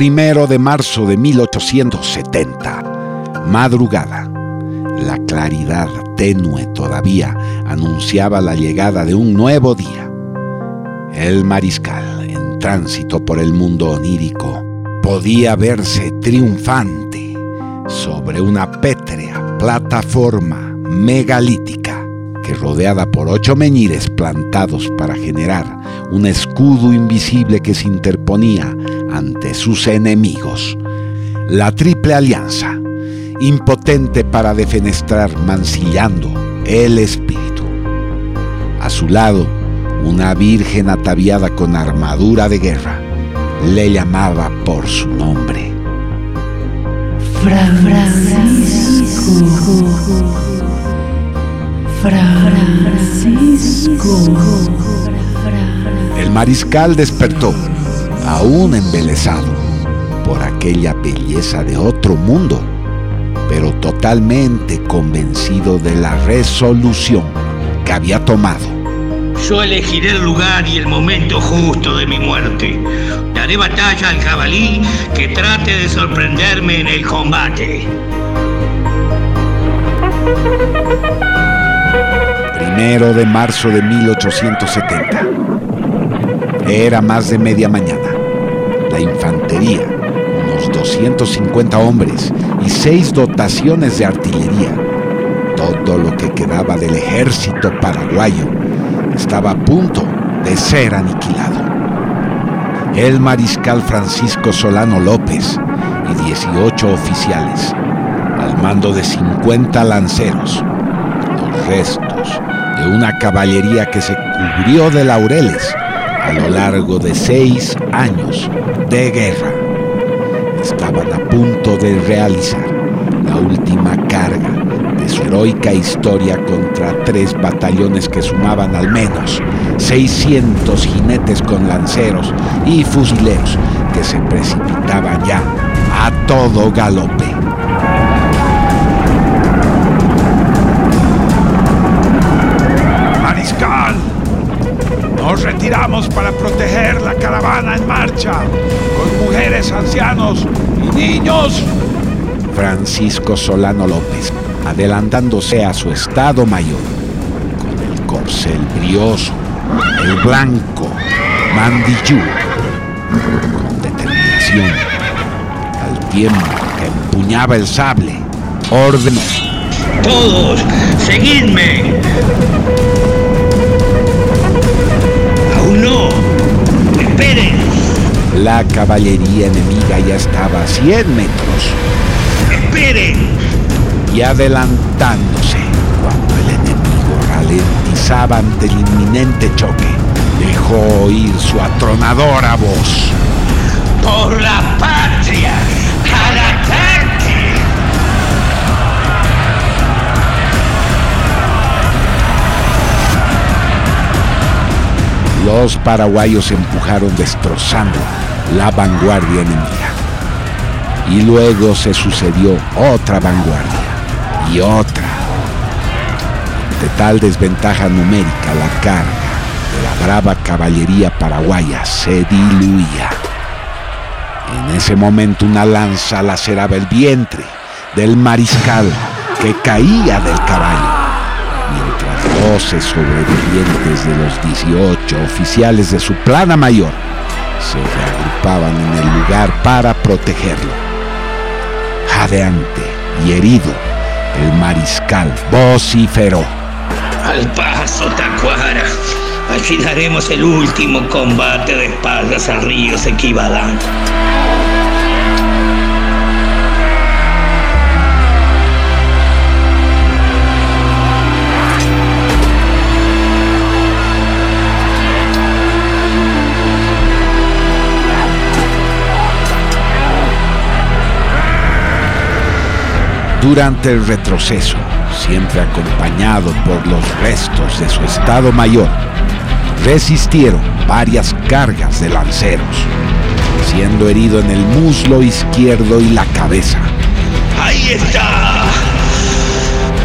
Primero de marzo de 1870, madrugada. La claridad tenue todavía anunciaba la llegada de un nuevo día. El mariscal, en tránsito por el mundo onírico, podía verse triunfante sobre una pétrea plataforma megalítica que rodeada por ocho meñires plantados para generar un escudo invisible que se interponía sus enemigos. La Triple Alianza, impotente para defenestrar mancillando el espíritu. A su lado, una virgen ataviada con armadura de guerra le llamaba por su nombre. Francisco. Francisco. El mariscal despertó, aún embelesado por aquella belleza de otro mundo, pero totalmente convencido de la resolución que había tomado. Yo elegiré el lugar y el momento justo de mi muerte. Daré batalla al jabalí que trate de sorprenderme en el combate. Primero de marzo de 1870. Era más de media mañana. La infantería, unos 250 hombres y seis dotaciones de artillería. Todo lo que quedaba del ejército paraguayo estaba a punto de ser aniquilado. El mariscal Francisco Solano López y 18 oficiales, al mando de 50 lanceros, los restos de una caballería que se cubrió de laureles a lo largo de seis años de guerra. Estaban a punto de realizar la última carga de su heroica historia contra tres batallones que sumaban al menos 600 jinetes con lanceros y fusileros que se precipitaban ya a todo galope. Nos retiramos para proteger la caravana en marcha, con mujeres, ancianos y niños. Francisco Solano López, adelantándose a su estado mayor, con el corcel brioso, el blanco, Mandillú, con determinación, al tiempo que empuñaba el sable, ordenó. Todos, seguidme. La caballería enemiga ya estaba a 100 metros Esperen. y adelantándose cuando el enemigo ralentizaba ante el inminente choque, dejó oír su atronadora voz. Por la patria. Al ataque. Los paraguayos empujaron destrozando la vanguardia enemiga. Y luego se sucedió otra vanguardia y otra. De tal desventaja numérica la carga de la brava caballería paraguaya se diluía. En ese momento una lanza laceraba el vientre del mariscal que caía del caballo mientras 12 sobrevivientes de los 18 oficiales de su plana mayor se reagrupaban en el lugar para protegerlo. Jadeante y herido, el mariscal vociferó. Al paso, Tacuara. Aquí daremos el último combate de espaldas al río Sequibadán. Durante el retroceso, siempre acompañado por los restos de su estado mayor, resistieron varias cargas de lanceros, siendo herido en el muslo izquierdo y la cabeza. Ahí está.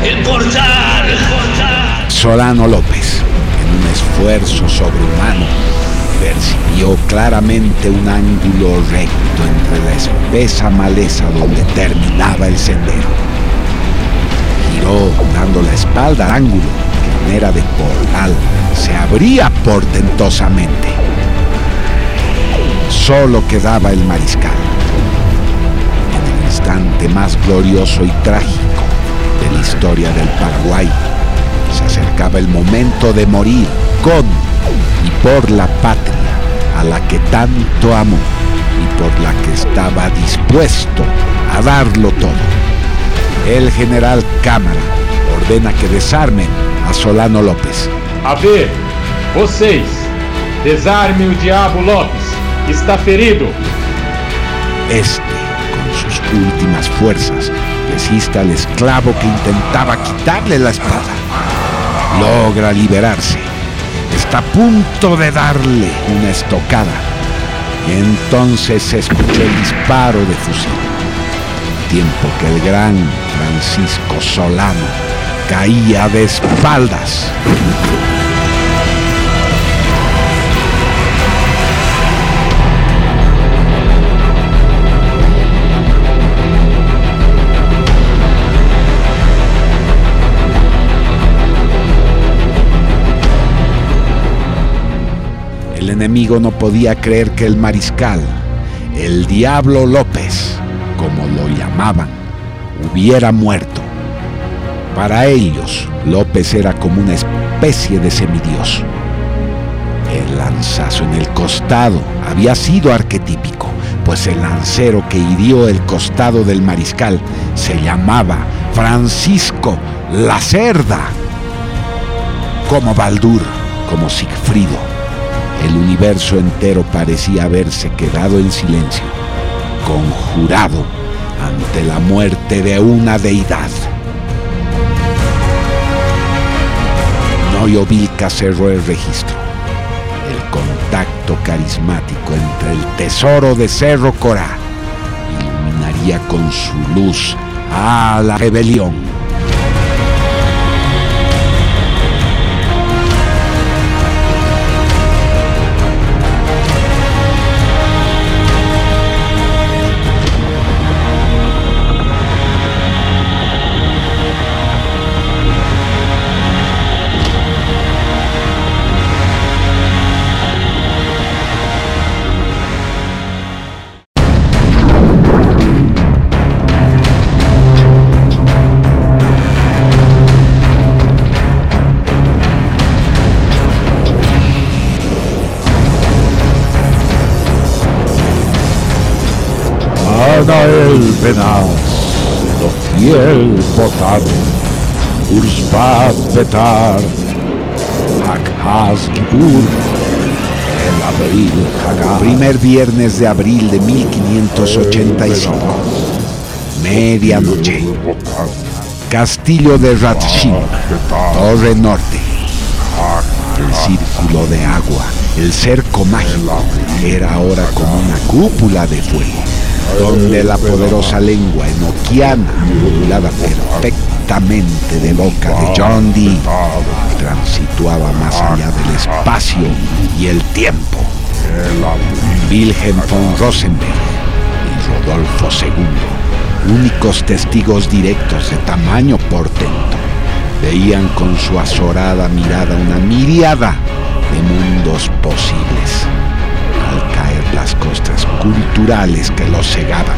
El portal. El portal. Solano López, en un esfuerzo sobrehumano, percibió claramente un ángulo recto entre la espesa maleza donde terminaba el sendero. Dando la espalda al ángulo, que manera de portal se abría portentosamente. Solo quedaba el mariscal. En el instante más glorioso y trágico de la historia del Paraguay, se acercaba el momento de morir con y por la patria a la que tanto amó y por la que estaba dispuesto a darlo todo. El general Cámara ordena que desarmen a Solano López. A ver, vocês, desarme o Diabo Lopes. Está ferido. Este, con sus últimas fuerzas, resiste al esclavo que intentaba quitarle la espada. Logra liberarse. Está a punto de darle una estocada. Entonces se escuchó el disparo de fusil. Tiempo que el gran Francisco Solano caía de espaldas. El enemigo no podía creer que el mariscal, el Diablo López, como lo llamaban, hubiera muerto. Para ellos, López era como una especie de semidios. El lanzazo en el costado había sido arquetípico, pues el lancero que hirió el costado del mariscal se llamaba Francisco Lacerda. Como Baldur, como Sigfrido, el universo entero parecía haberse quedado en silencio, conjurado ante la muerte de una deidad. Noyovilca cerró el registro. El contacto carismático entre el tesoro de Cerro Corá iluminaría con su luz a la rebelión. Gibur, el abril Hagar. Primer viernes de abril de 1585. Medianoche. Castillo de Ratshim, Torre Norte. El círculo de agua, el cerco mágico, era ahora como una cúpula de fuego, donde la poderosa lengua enoquiana, modulada perfectamente de boca de John Dee, transituaba más allá del espacio y el tiempo. Wilhelm von Rosenberg y Rodolfo II, únicos testigos directos de tamaño portento, veían con su azorada mirada una miriada de mundos posibles. Al caer las costas culturales que los cegaban,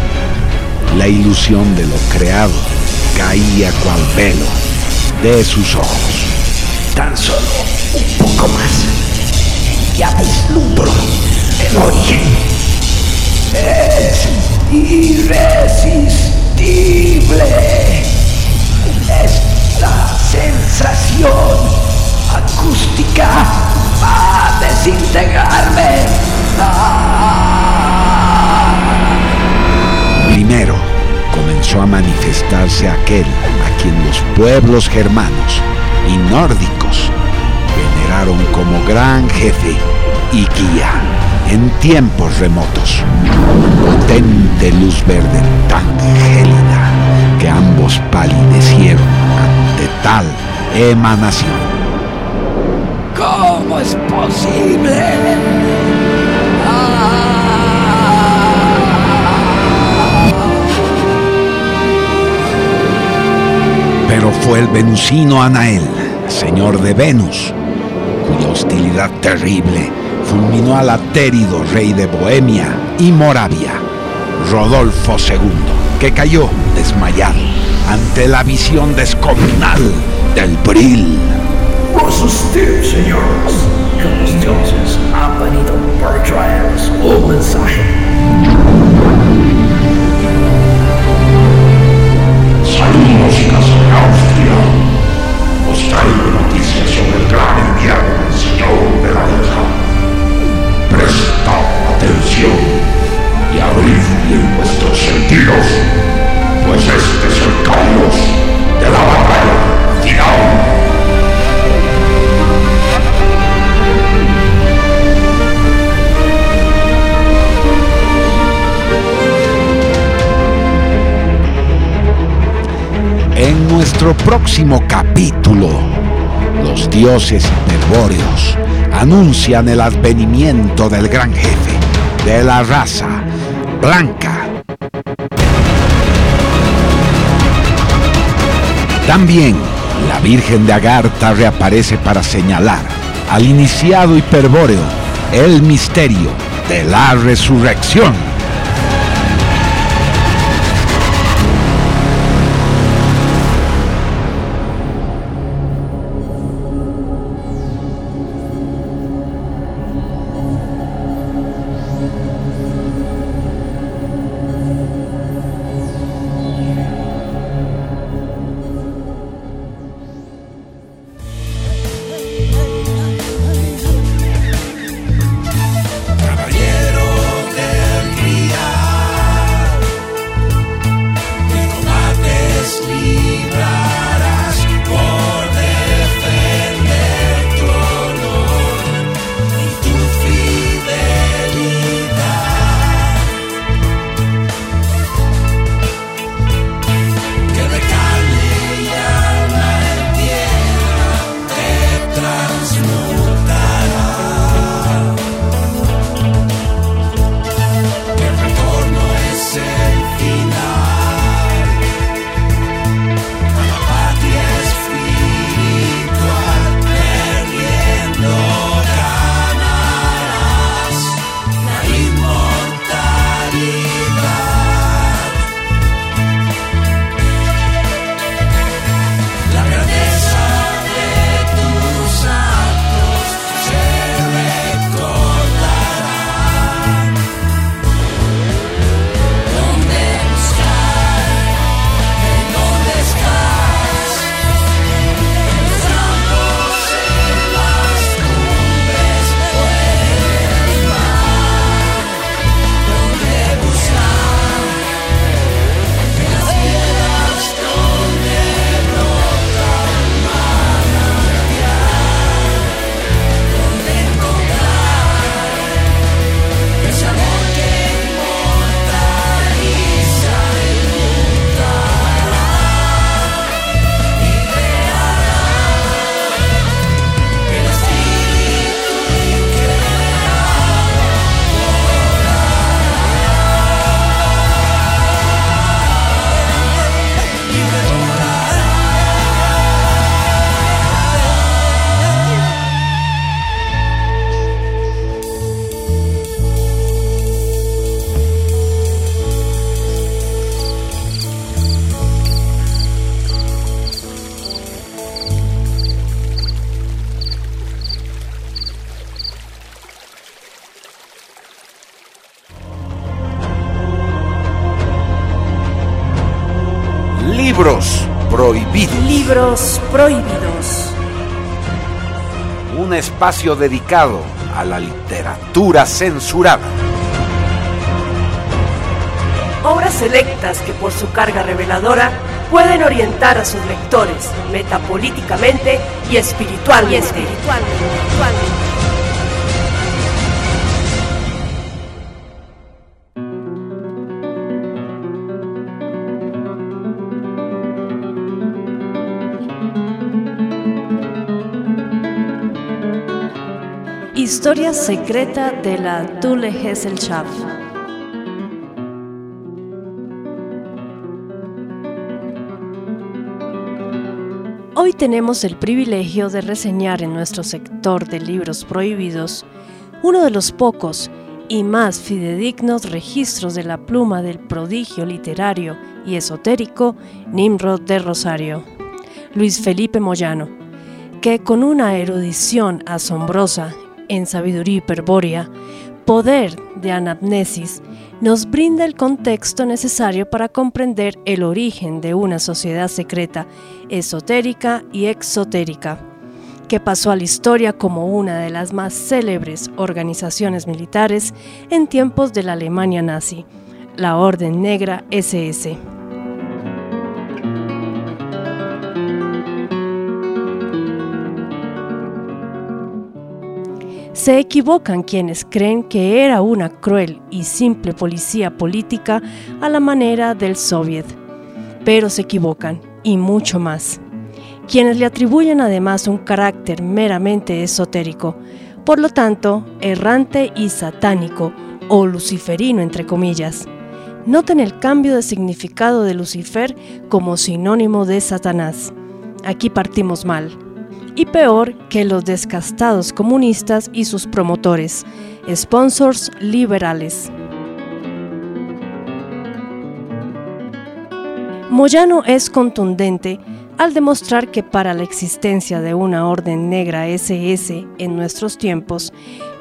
la ilusión de lo creado caía cual velo de sus ojos. Tan solo un poco más. Ya vislumbro el origen. Es irresistible. Esta sensación acústica va a desintegrarme. Primero comenzó a manifestarse aquel a quien los pueblos germanos y nórdicos veneraron como gran jefe y guía en tiempos remotos. Potente luz verde tan gélida que ambos palidecieron ante tal emanación. ¿Cómo es posible? Pero fue el venusino Anael, señor de Venus, cuya hostilidad terrible fulminó al atérido rey de Bohemia y Moravia, Rodolfo II, que cayó desmayado ante la visión descomunal del Bril. Señores, los dioses han venido para traernos un mensaje. Gran Señor de la Guerra. Prestad atención y abrid bien vuestros sentidos, pues este es el caos de la batalla final. En nuestro próximo capítulo, los dioses hiperbóreos anuncian el advenimiento del gran jefe de la raza blanca. También la Virgen de Agartha reaparece para señalar al iniciado hiperbóreo el misterio de la resurrección. Prohibidos. Libros prohibidos. Un espacio dedicado a la literatura censurada. Obras selectas que por su carga reveladora pueden orientar a sus lectores metapolíticamente y espiritualmente. Y espiritualmente. Historia secreta de la Tule Gesellschaft. Hoy tenemos el privilegio de reseñar en nuestro sector de libros prohibidos uno de los pocos y más fidedignos registros de la pluma del prodigio literario y esotérico Nimrod de Rosario, Luis Felipe Moyano, que con una erudición asombrosa en sabiduría hiperbórea, poder de anamnesis, nos brinda el contexto necesario para comprender el origen de una sociedad secreta, esotérica y exotérica, que pasó a la historia como una de las más célebres organizaciones militares en tiempos de la Alemania nazi, la Orden Negra SS. Se equivocan quienes creen que era una cruel y simple policía política a la manera del Soviet. Pero se equivocan, y mucho más. Quienes le atribuyen además un carácter meramente esotérico, por lo tanto, errante y satánico, o luciferino entre comillas. Noten el cambio de significado de Lucifer como sinónimo de Satanás. Aquí partimos mal y peor que los descastados comunistas y sus promotores, sponsors liberales. Moyano es contundente al demostrar que para la existencia de una orden negra SS en nuestros tiempos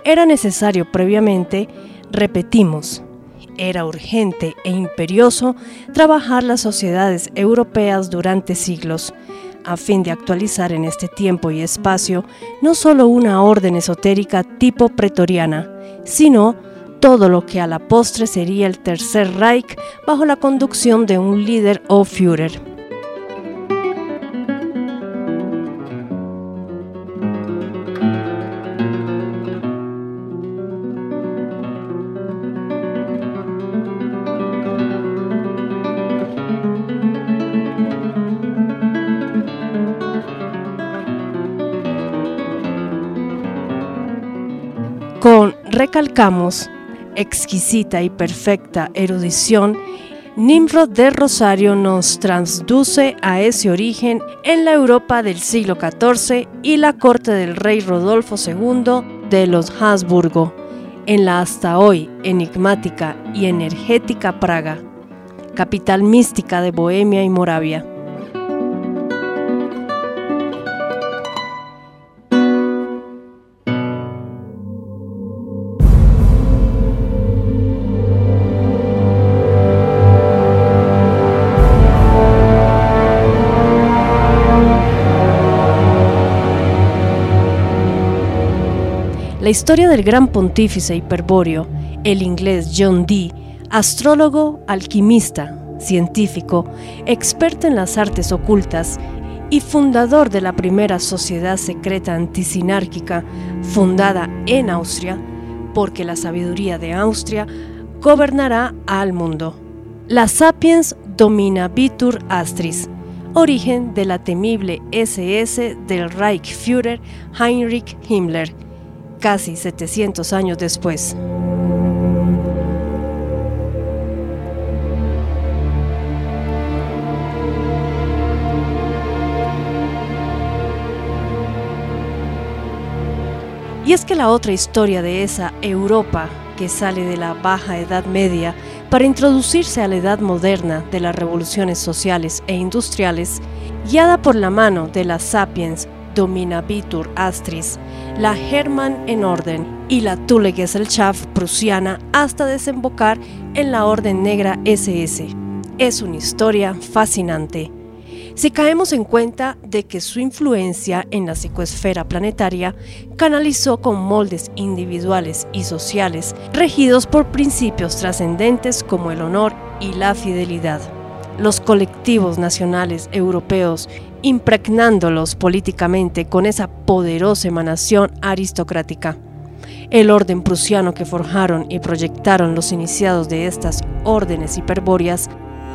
era necesario previamente, repetimos, era urgente e imperioso trabajar las sociedades europeas durante siglos, a fin de actualizar en este tiempo y espacio no solo una orden esotérica tipo pretoriana, sino todo lo que a la postre sería el Tercer Reich bajo la conducción de un líder o Führer. Recalcamos, exquisita y perfecta erudición, Nimrod de Rosario nos transduce a ese origen en la Europa del siglo XIV y la corte del rey Rodolfo II de los Habsburgo, en la hasta hoy enigmática y energética Praga, capital mística de Bohemia y Moravia. La historia del gran pontífice hiperbóreo, el inglés John Dee, astrólogo, alquimista, científico, experto en las artes ocultas y fundador de la primera sociedad secreta antisinárquica fundada en Austria, porque la sabiduría de Austria gobernará al mundo. La Sapiens Dominabitur Astris, origen de la temible SS del Reichsführer Heinrich Himmler, casi 700 años después. Y es que la otra historia de esa Europa que sale de la Baja Edad Media para introducirse a la Edad Moderna de las revoluciones sociales e industriales, guiada por la mano de las Sapiens Dominabitur Astris, la Hermann en orden y la Thule Gesellschaft prusiana hasta desembocar en la Orden Negra SS. Es una historia fascinante. Si caemos en cuenta de que su influencia en la psicoesfera planetaria canalizó con moldes individuales y sociales regidos por principios trascendentes como el honor y la fidelidad. Los colectivos nacionales europeos impregnándolos políticamente con esa poderosa emanación aristocrática. El orden prusiano que forjaron y proyectaron los iniciados de estas órdenes hiperbóreas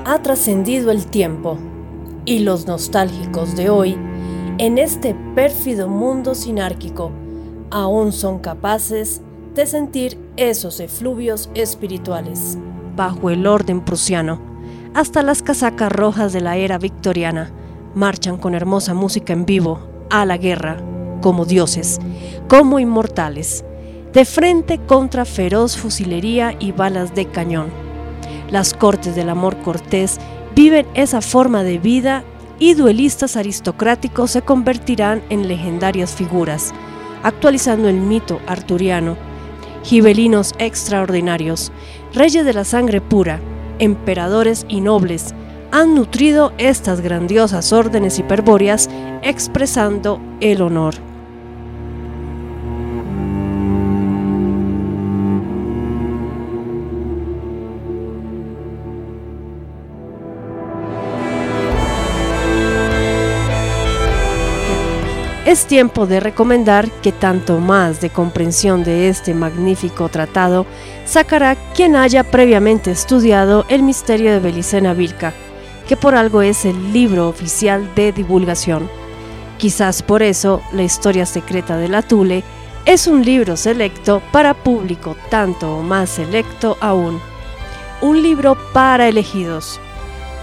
ha trascendido el tiempo y los nostálgicos de hoy, en este pérfido mundo sinárquico, aún son capaces de sentir esos efluvios espirituales. Bajo el orden prusiano, hasta las casacas rojas de la era victoriana, marchan con hermosa música en vivo a la guerra, como dioses, como inmortales, de frente contra feroz fusilería y balas de cañón. Las cortes del amor cortés viven esa forma de vida y duelistas aristocráticos se convertirán en legendarias figuras, actualizando el mito arturiano. Gibelinos extraordinarios, reyes de la sangre pura, emperadores y nobles, han nutrido estas grandiosas órdenes hiperbóreas expresando el honor. Es tiempo de recomendar que tanto más de comprensión de este magnífico tratado sacará quien haya previamente estudiado el misterio de Belicena Vilca, que por algo es el libro oficial de divulgación. Quizás por eso la historia secreta de la Tule es un libro selecto para público tanto o más selecto aún. Un libro para elegidos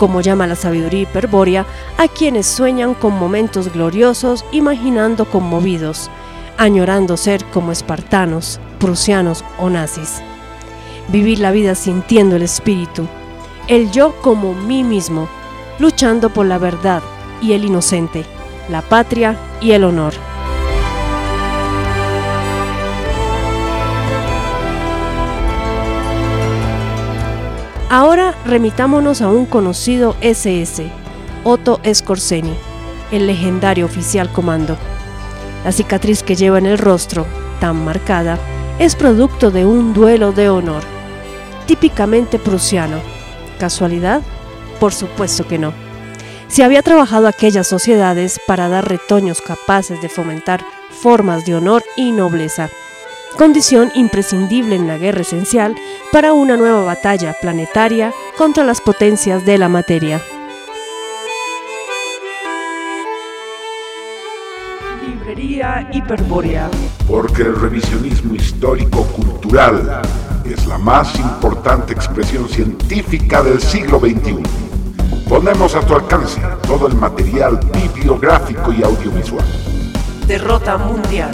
como llama la sabiduría hiperbórea, a quienes sueñan con momentos gloriosos, imaginando conmovidos, añorando ser como espartanos, prusianos o nazis. Vivir la vida sintiendo el espíritu, el yo como mí mismo, luchando por la verdad y el inocente, la patria y el honor. Ahora remitámonos a un conocido SS, Otto Scorseni, el legendario oficial comando. La cicatriz que lleva en el rostro, tan marcada, es producto de un duelo de honor, típicamente prusiano. ¿Casualidad? Por supuesto que no. Si había trabajado aquellas sociedades para dar retoños capaces de fomentar formas de honor y nobleza, condición imprescindible en la guerra esencial para una nueva batalla planetaria contra las potencias de la materia. Librería Hiperbórea. Porque el revisionismo histórico-cultural es la más importante expresión científica del siglo XXI. Ponemos a tu alcance todo el material bibliográfico y audiovisual. Derrota mundial.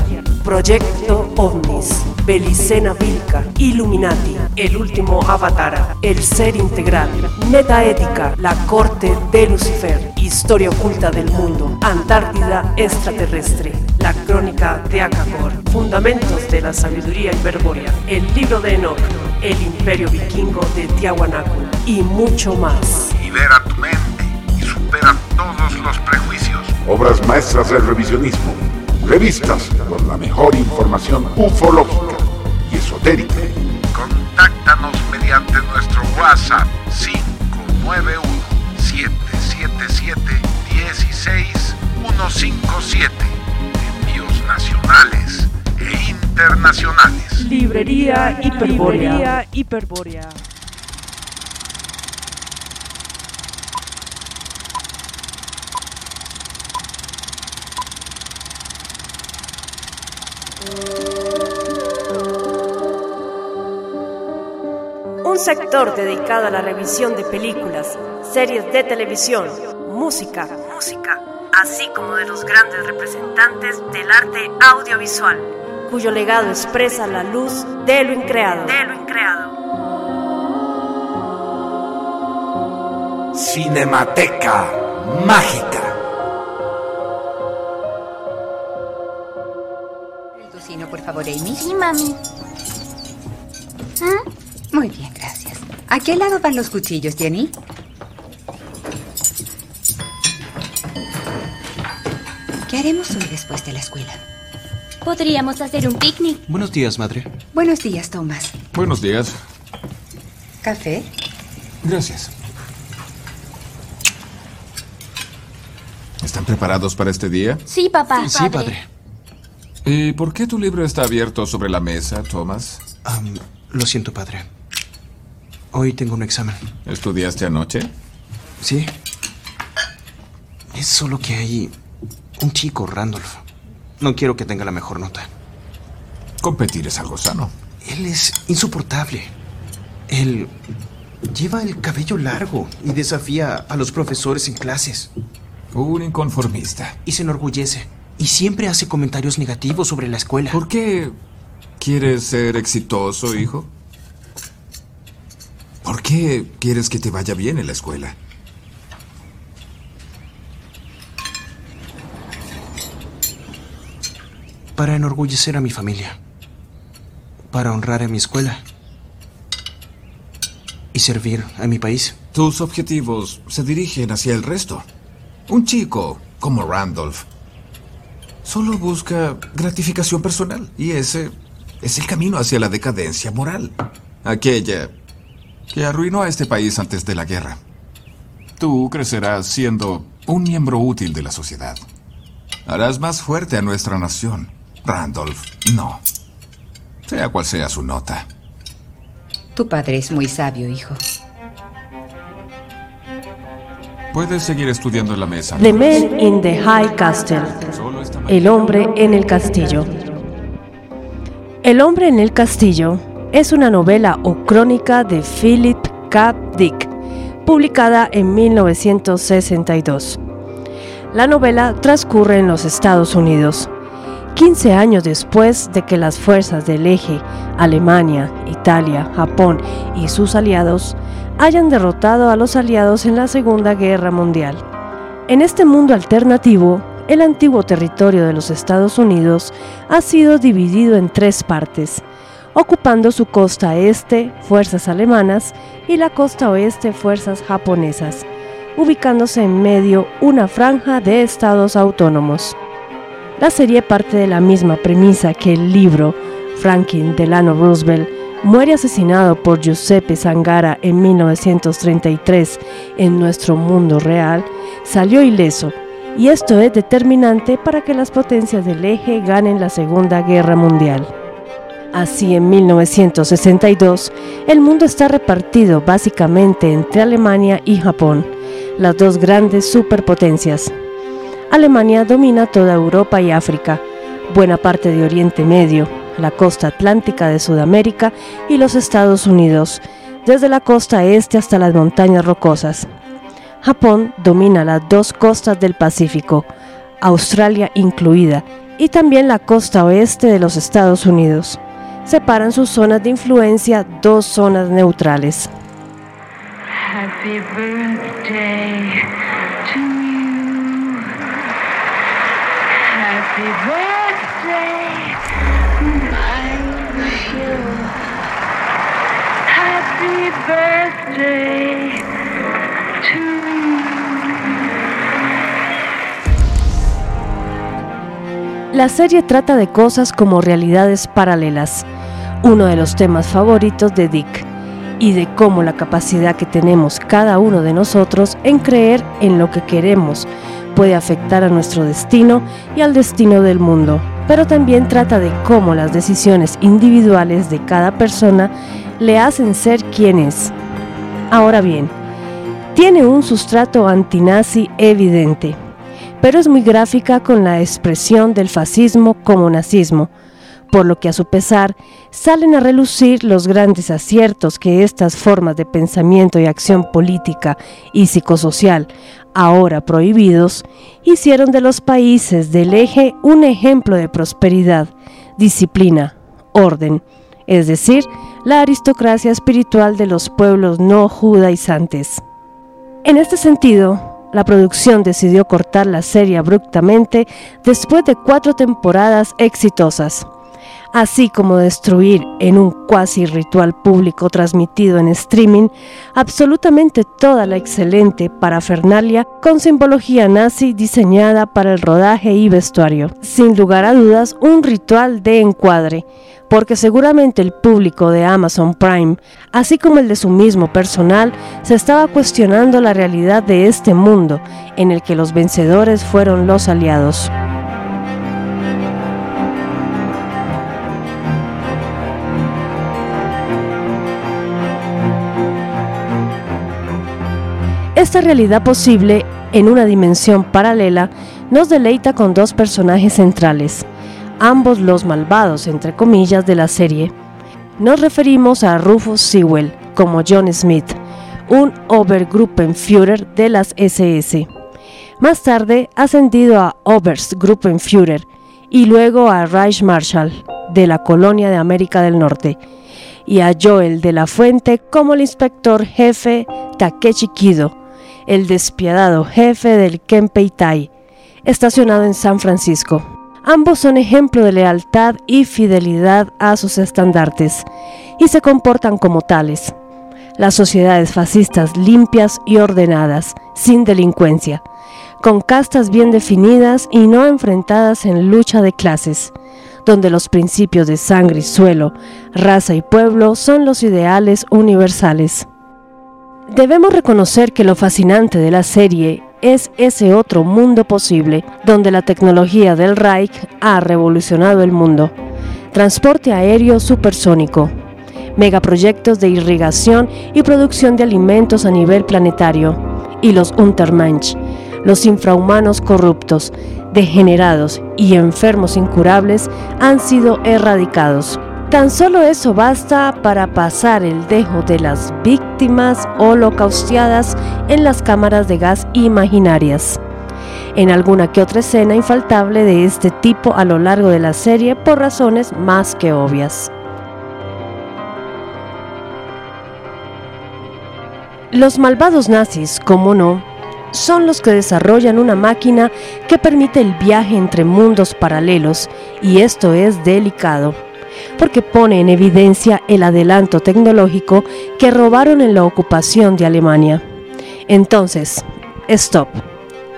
Proyecto OVNIS, Belicena Vilca, Illuminati, El último Avatar, El ser integral, Metaética, La corte de Lucifer, Historia oculta del mundo, Antártida extraterrestre, La crónica de Akagor, Fundamentos de la sabiduría hiperbórea, El libro de Enoch, El imperio vikingo de Tiahuanaco y mucho más. Libera tu mente y supera todos los prejuicios. Obras maestras del revisionismo. Revistas con la mejor información ufológica y esotérica. Contáctanos mediante nuestro WhatsApp 591-777-16157. Envíos nacionales e internacionales. Librería Hiperbórea. Hiperbórea. Un sector dedicado a la revisión de películas, series de televisión, música, música, así como de los grandes representantes del arte audiovisual, cuyo legado expresa la luz de lo increado. De lo increado. Cinemateca Mágica. El tocino, por favor, Amy. Sí, mami. ¿Ah? Muy bien, gracias. ¿A qué lado van los cuchillos, Jenny? ¿Qué haremos hoy después de la escuela? Podríamos hacer un picnic. Buenos días, madre. Buenos días, Thomas. Buenos días. ¿Café? Gracias. ¿Están preparados para este día? Sí, papá. Sí, padre. ¿Y por qué tu libro está abierto sobre la mesa, Thomas? Lo siento, padre. Hoy tengo un examen. ¿Estudiaste anoche? Sí. Es solo que hay un chico, Randolph. No quiero que tenga la mejor nota. Competir es algo sano. Él es insoportable. Él lleva el cabello largo y desafía a los profesores en clases. Un inconformista. Y se enorgullece. Y siempre hace comentarios negativos sobre la escuela. ¿Por qué quieres ser exitoso, hijo? ¿Por qué quieres que te vaya bien en la escuela? Para enorgullecer a mi familia. Para honrar a mi escuela. Y servir a mi país. Tus objetivos se dirigen hacia el resto. Un chico como Randolph solo busca gratificación personal y ese es el camino hacia la decadencia moral. Aquella que arruinó a este país antes de la guerra. Tú crecerás siendo un miembro útil de la sociedad. Harás más fuerte a nuestra nación. Randolph, no. Sea cual sea su nota. Tu padre es muy sabio, hijo. Puedes seguir estudiando en la mesa. The Man in the High Castle. El hombre en el castillo. El hombre en el castillo es una novela o crónica de Philip K. Dick, publicada en 1962. La novela transcurre en los Estados Unidos, 15 años después de que las fuerzas del eje, Alemania, Italia, Japón y sus aliados, hayan derrotado a los aliados en la Segunda Guerra Mundial. En este mundo alternativo, el antiguo territorio de los Estados Unidos ha sido dividido en tres partes, ocupando su costa este fuerzas alemanas y la costa oeste fuerzas japonesas, ubicándose en medio una franja de estados autónomos. La serie parte de la misma premisa que el libro Franklin Delano Roosevelt muere asesinado por Giuseppe Zangara en 1933 en nuestro mundo real, salió ileso, y esto es determinante para que las potencias del eje ganen la Segunda Guerra Mundial. Así, en 1962, el mundo está repartido básicamente entre Alemania y Japón, las dos grandes superpotencias. Alemania domina toda Europa y África, buena parte de Oriente Medio, la costa atlántica de Sudamérica y los Estados Unidos, desde la costa este hasta las montañas rocosas. Japón domina las dos costas del Pacífico, Australia incluida, y también la costa oeste de los Estados Unidos. Separan sus zonas de influencia dos zonas neutrales. Happy birthday to you. Happy birthday, my Jill. Happy birthday to La serie trata de cosas como realidades paralelas, uno de los temas favoritos de Dick, y de cómo la capacidad que tenemos cada uno de nosotros en creer en lo que queremos puede afectar a nuestro destino y al destino del mundo, pero también trata de cómo las decisiones individuales de cada persona le hacen ser quien es. Ahora bien, tiene un sustrato antinazi evidente, pero es muy gráfica con la expresión del fascismo como nazismo, por lo que a su pesar salen a relucir los grandes aciertos que estas formas de pensamiento y acción política y psicosocial, ahora prohibidos, hicieron de los países del eje un ejemplo de prosperidad, disciplina, orden, es decir, la aristocracia espiritual de los pueblos no judaizantes. En este sentido, la producción decidió cortar la serie abruptamente después de cuatro temporadas exitosas. Así como destruir en un cuasi ritual público transmitido en streaming absolutamente toda la excelente parafernalia con simbología nazi diseñada para el rodaje y vestuario. Sin lugar a dudas, un ritual de encuadre, porque seguramente el público de Amazon Prime, así como el de su mismo personal, se estaba cuestionando la realidad de este mundo en el que los vencedores fueron los aliados. Esta realidad posible en una dimensión paralela nos deleita con dos personajes centrales, ambos los malvados, entre comillas, de la serie. Nos referimos a Rufus Sewell como John Smith, un Obergruppenführer de las SS. Más tarde ascendido a Oberstgruppenführer y luego a Reichsmarschall de la colonia de América del Norte y a Joel de la Fuente como el inspector jefe Takeshi Kido, el despiadado jefe del Kempeitai, estacionado en San Francisco. Ambos son ejemplo de lealtad y fidelidad a sus estandartes y se comportan como tales. Las sociedades fascistas limpias y ordenadas, sin delincuencia, con castas bien definidas y no enfrentadas en lucha de clases, donde los principios de sangre y suelo, raza y pueblo son los ideales universales. Debemos reconocer que lo fascinante de la serie es ese otro mundo posible donde la tecnología del Reich ha revolucionado el mundo. Transporte aéreo supersónico, megaproyectos de irrigación y producción de alimentos a nivel planetario, y los Untermensch, los infrahumanos corruptos, degenerados y enfermos incurables han sido erradicados. Tan solo eso basta para pasar el dejo de las víctimas holocaustiadas en las cámaras de gas imaginarias. En alguna que otra escena infaltable de este tipo a lo largo de la serie por razones más que obvias. Los malvados nazis, como no, son los que desarrollan una máquina que permite el viaje entre mundos paralelos y esto es delicado porque pone en evidencia el adelanto tecnológico que robaron en la ocupación de Alemania. Entonces, stop,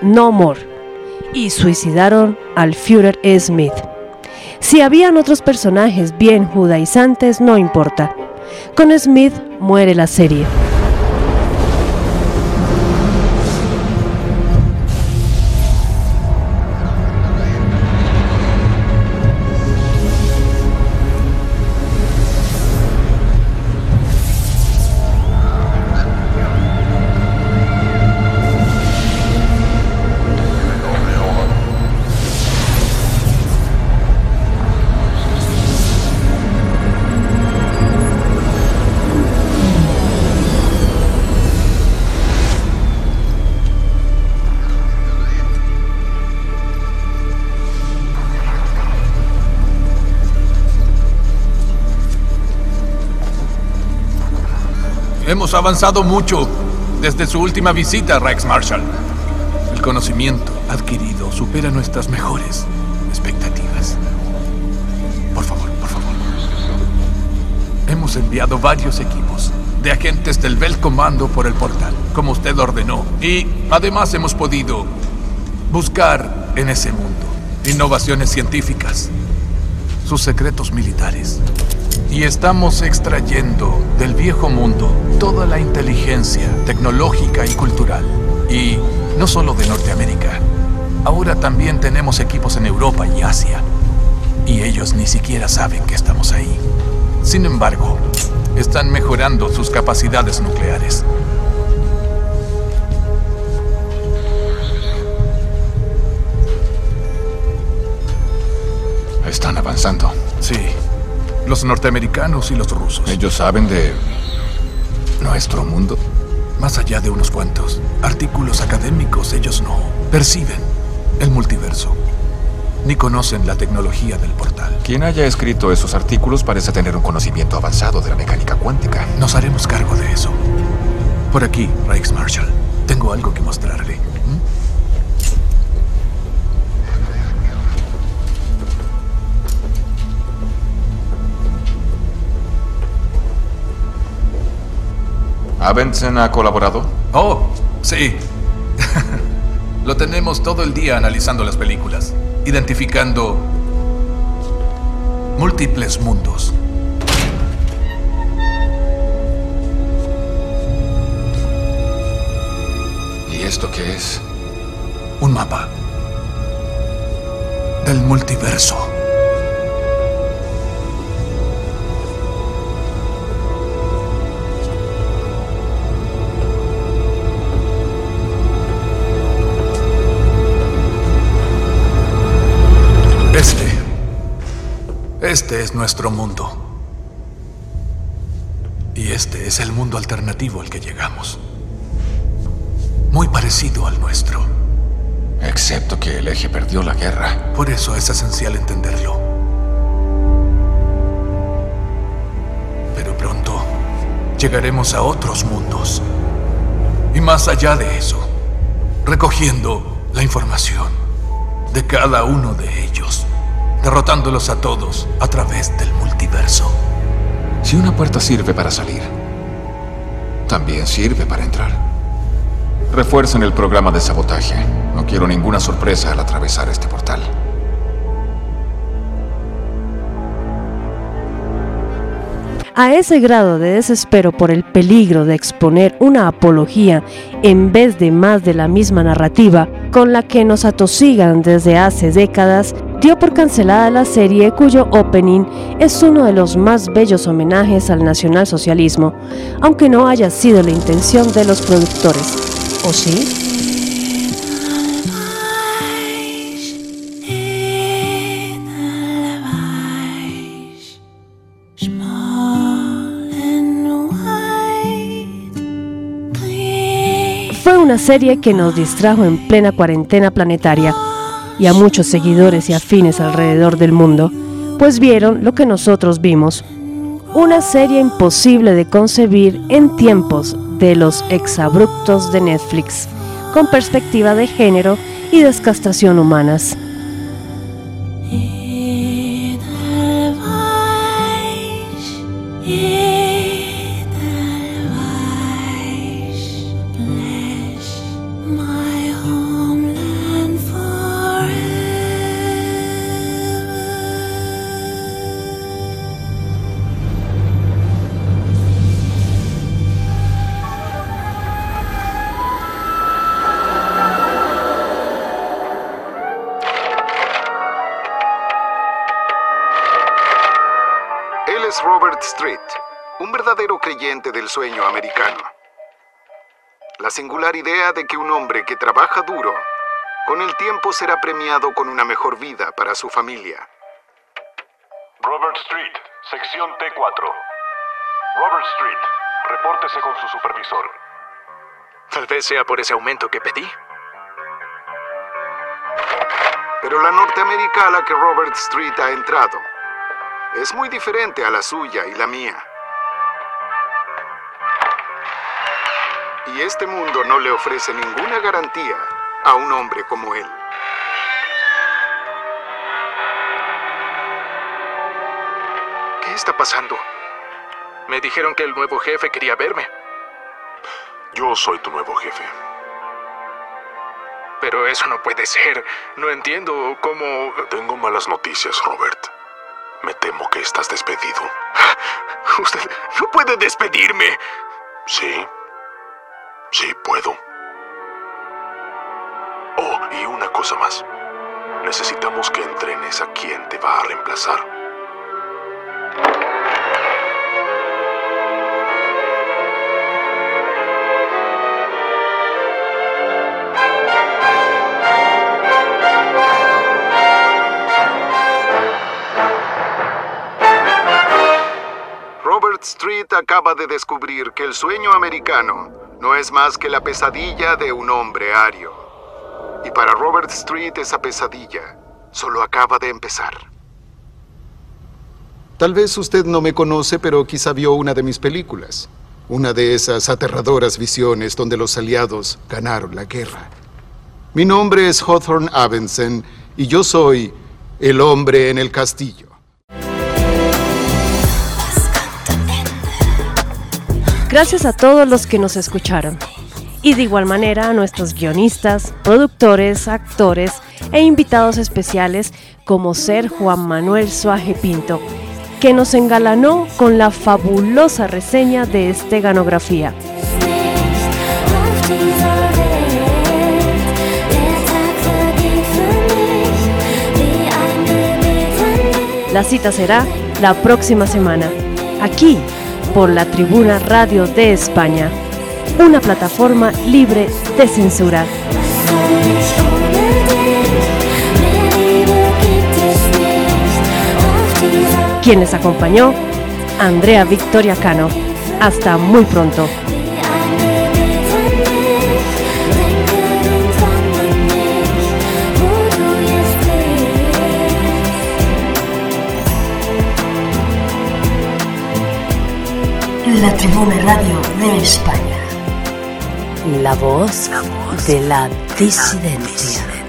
no more, y suicidaron al Führer Smith. Si habían otros personajes bien judaizantes, no importa. Con Smith muere la serie. Hemos avanzado mucho desde su última visita, Rex Marshall. El conocimiento adquirido supera nuestras mejores expectativas. Por favor, por favor. Hemos enviado varios equipos de agentes del Bell Comando por el portal, como usted ordenó. Y además hemos podido buscar en ese mundo innovaciones científicas, sus secretos militares. Y estamos extrayendo del viejo mundo toda la inteligencia tecnológica y cultural. Y no solo de Norteamérica. Ahora también tenemos equipos en Europa y Asia. Y ellos ni siquiera saben que estamos ahí. Sin embargo, están mejorando sus capacidades nucleares. Están avanzando. Sí. Los norteamericanos y los rusos. Ellos saben de nuestro mundo. Más allá de unos cuantos artículos académicos, ellos no perciben el multiverso. Ni conocen la tecnología del portal. Quien haya escrito esos artículos parece tener un conocimiento avanzado de la mecánica cuántica. Nos haremos cargo de eso. Por aquí, Reichsmarschall. Tengo algo que mostrarle. ¿Abensen ha colaborado? Oh, sí. Lo tenemos todo el día analizando las películas, identificando múltiples mundos. ¿Y esto qué es? Un mapa del multiverso. Este es nuestro mundo. Y este es el mundo alternativo al que llegamos. Muy parecido al nuestro. Excepto que el eje perdió la guerra. Por eso es esencial entenderlo. Pero pronto llegaremos a otros mundos. Y más allá de eso, recogiendo la información de cada uno de ellos, derrotándolos a todos a través del multiverso. Si una puerta sirve para salir, también sirve para entrar. Refuercen el programa de sabotaje. No quiero ninguna sorpresa al atravesar este portal. A ese grado de desespero por el peligro de exponer una apología en vez de más de la misma narrativa con la que nos atosigan desde hace décadas, dio por cancelada la serie cuyo opening es uno de los más bellos homenajes al nacionalsocialismo, aunque no haya sido la intención de los productores. ¿O sí? Una serie que nos distrajo en plena cuarentena planetaria y a muchos seguidores y afines alrededor del mundo, pues vieron lo que nosotros vimos. Una serie imposible de concebir en tiempos de los exabruptos de Netflix, con perspectiva de género y descastración humanas. La singular idea de que un hombre que trabaja duro, con el tiempo será premiado con una mejor vida para su familia. Robert Street, sección T4. Robert Street, repórtese con su supervisor. Tal vez sea por ese aumento que pedí. Pero la Norteamérica a la que Robert Street ha entrado es muy diferente a la suya y la mía. Y este mundo no le ofrece ninguna garantía a un hombre como él. ¿Qué está pasando? Me dijeron que el nuevo jefe quería verme. Yo soy tu nuevo jefe. Pero eso no puede ser. No entiendo cómo... Tengo malas noticias, Robert. Me temo que estás despedido. Usted no puede despedirme. Sí. Sí, puedo. Oh, y una cosa más. Necesitamos que entrenes a quien te va a reemplazar. Robert Street acaba de descubrir que el sueño americano no es más que la pesadilla de un hombre ario. Y para Robert Street esa pesadilla solo acaba de empezar. Tal vez usted no me conoce, pero quizá vio una de mis películas. Una de esas aterradoras visiones donde los aliados ganaron la guerra. Mi nombre es Hawthorne Abensen y yo soy el hombre en el castillo. Gracias a todos los que nos escucharon. Y de igual manera a nuestros guionistas, productores, actores e invitados especiales como ser Juan Manuel Suaje Pinto, que nos engalanó con la fabulosa reseña de esteganografía. La cita será la próxima semana, aquí, por la Tribuna Radio de España, una plataforma libre de censura. Quien les acompañó, Andrea Victoria Cano. Hasta muy pronto. La Tribuna Radio de España. La voz de la disidencia.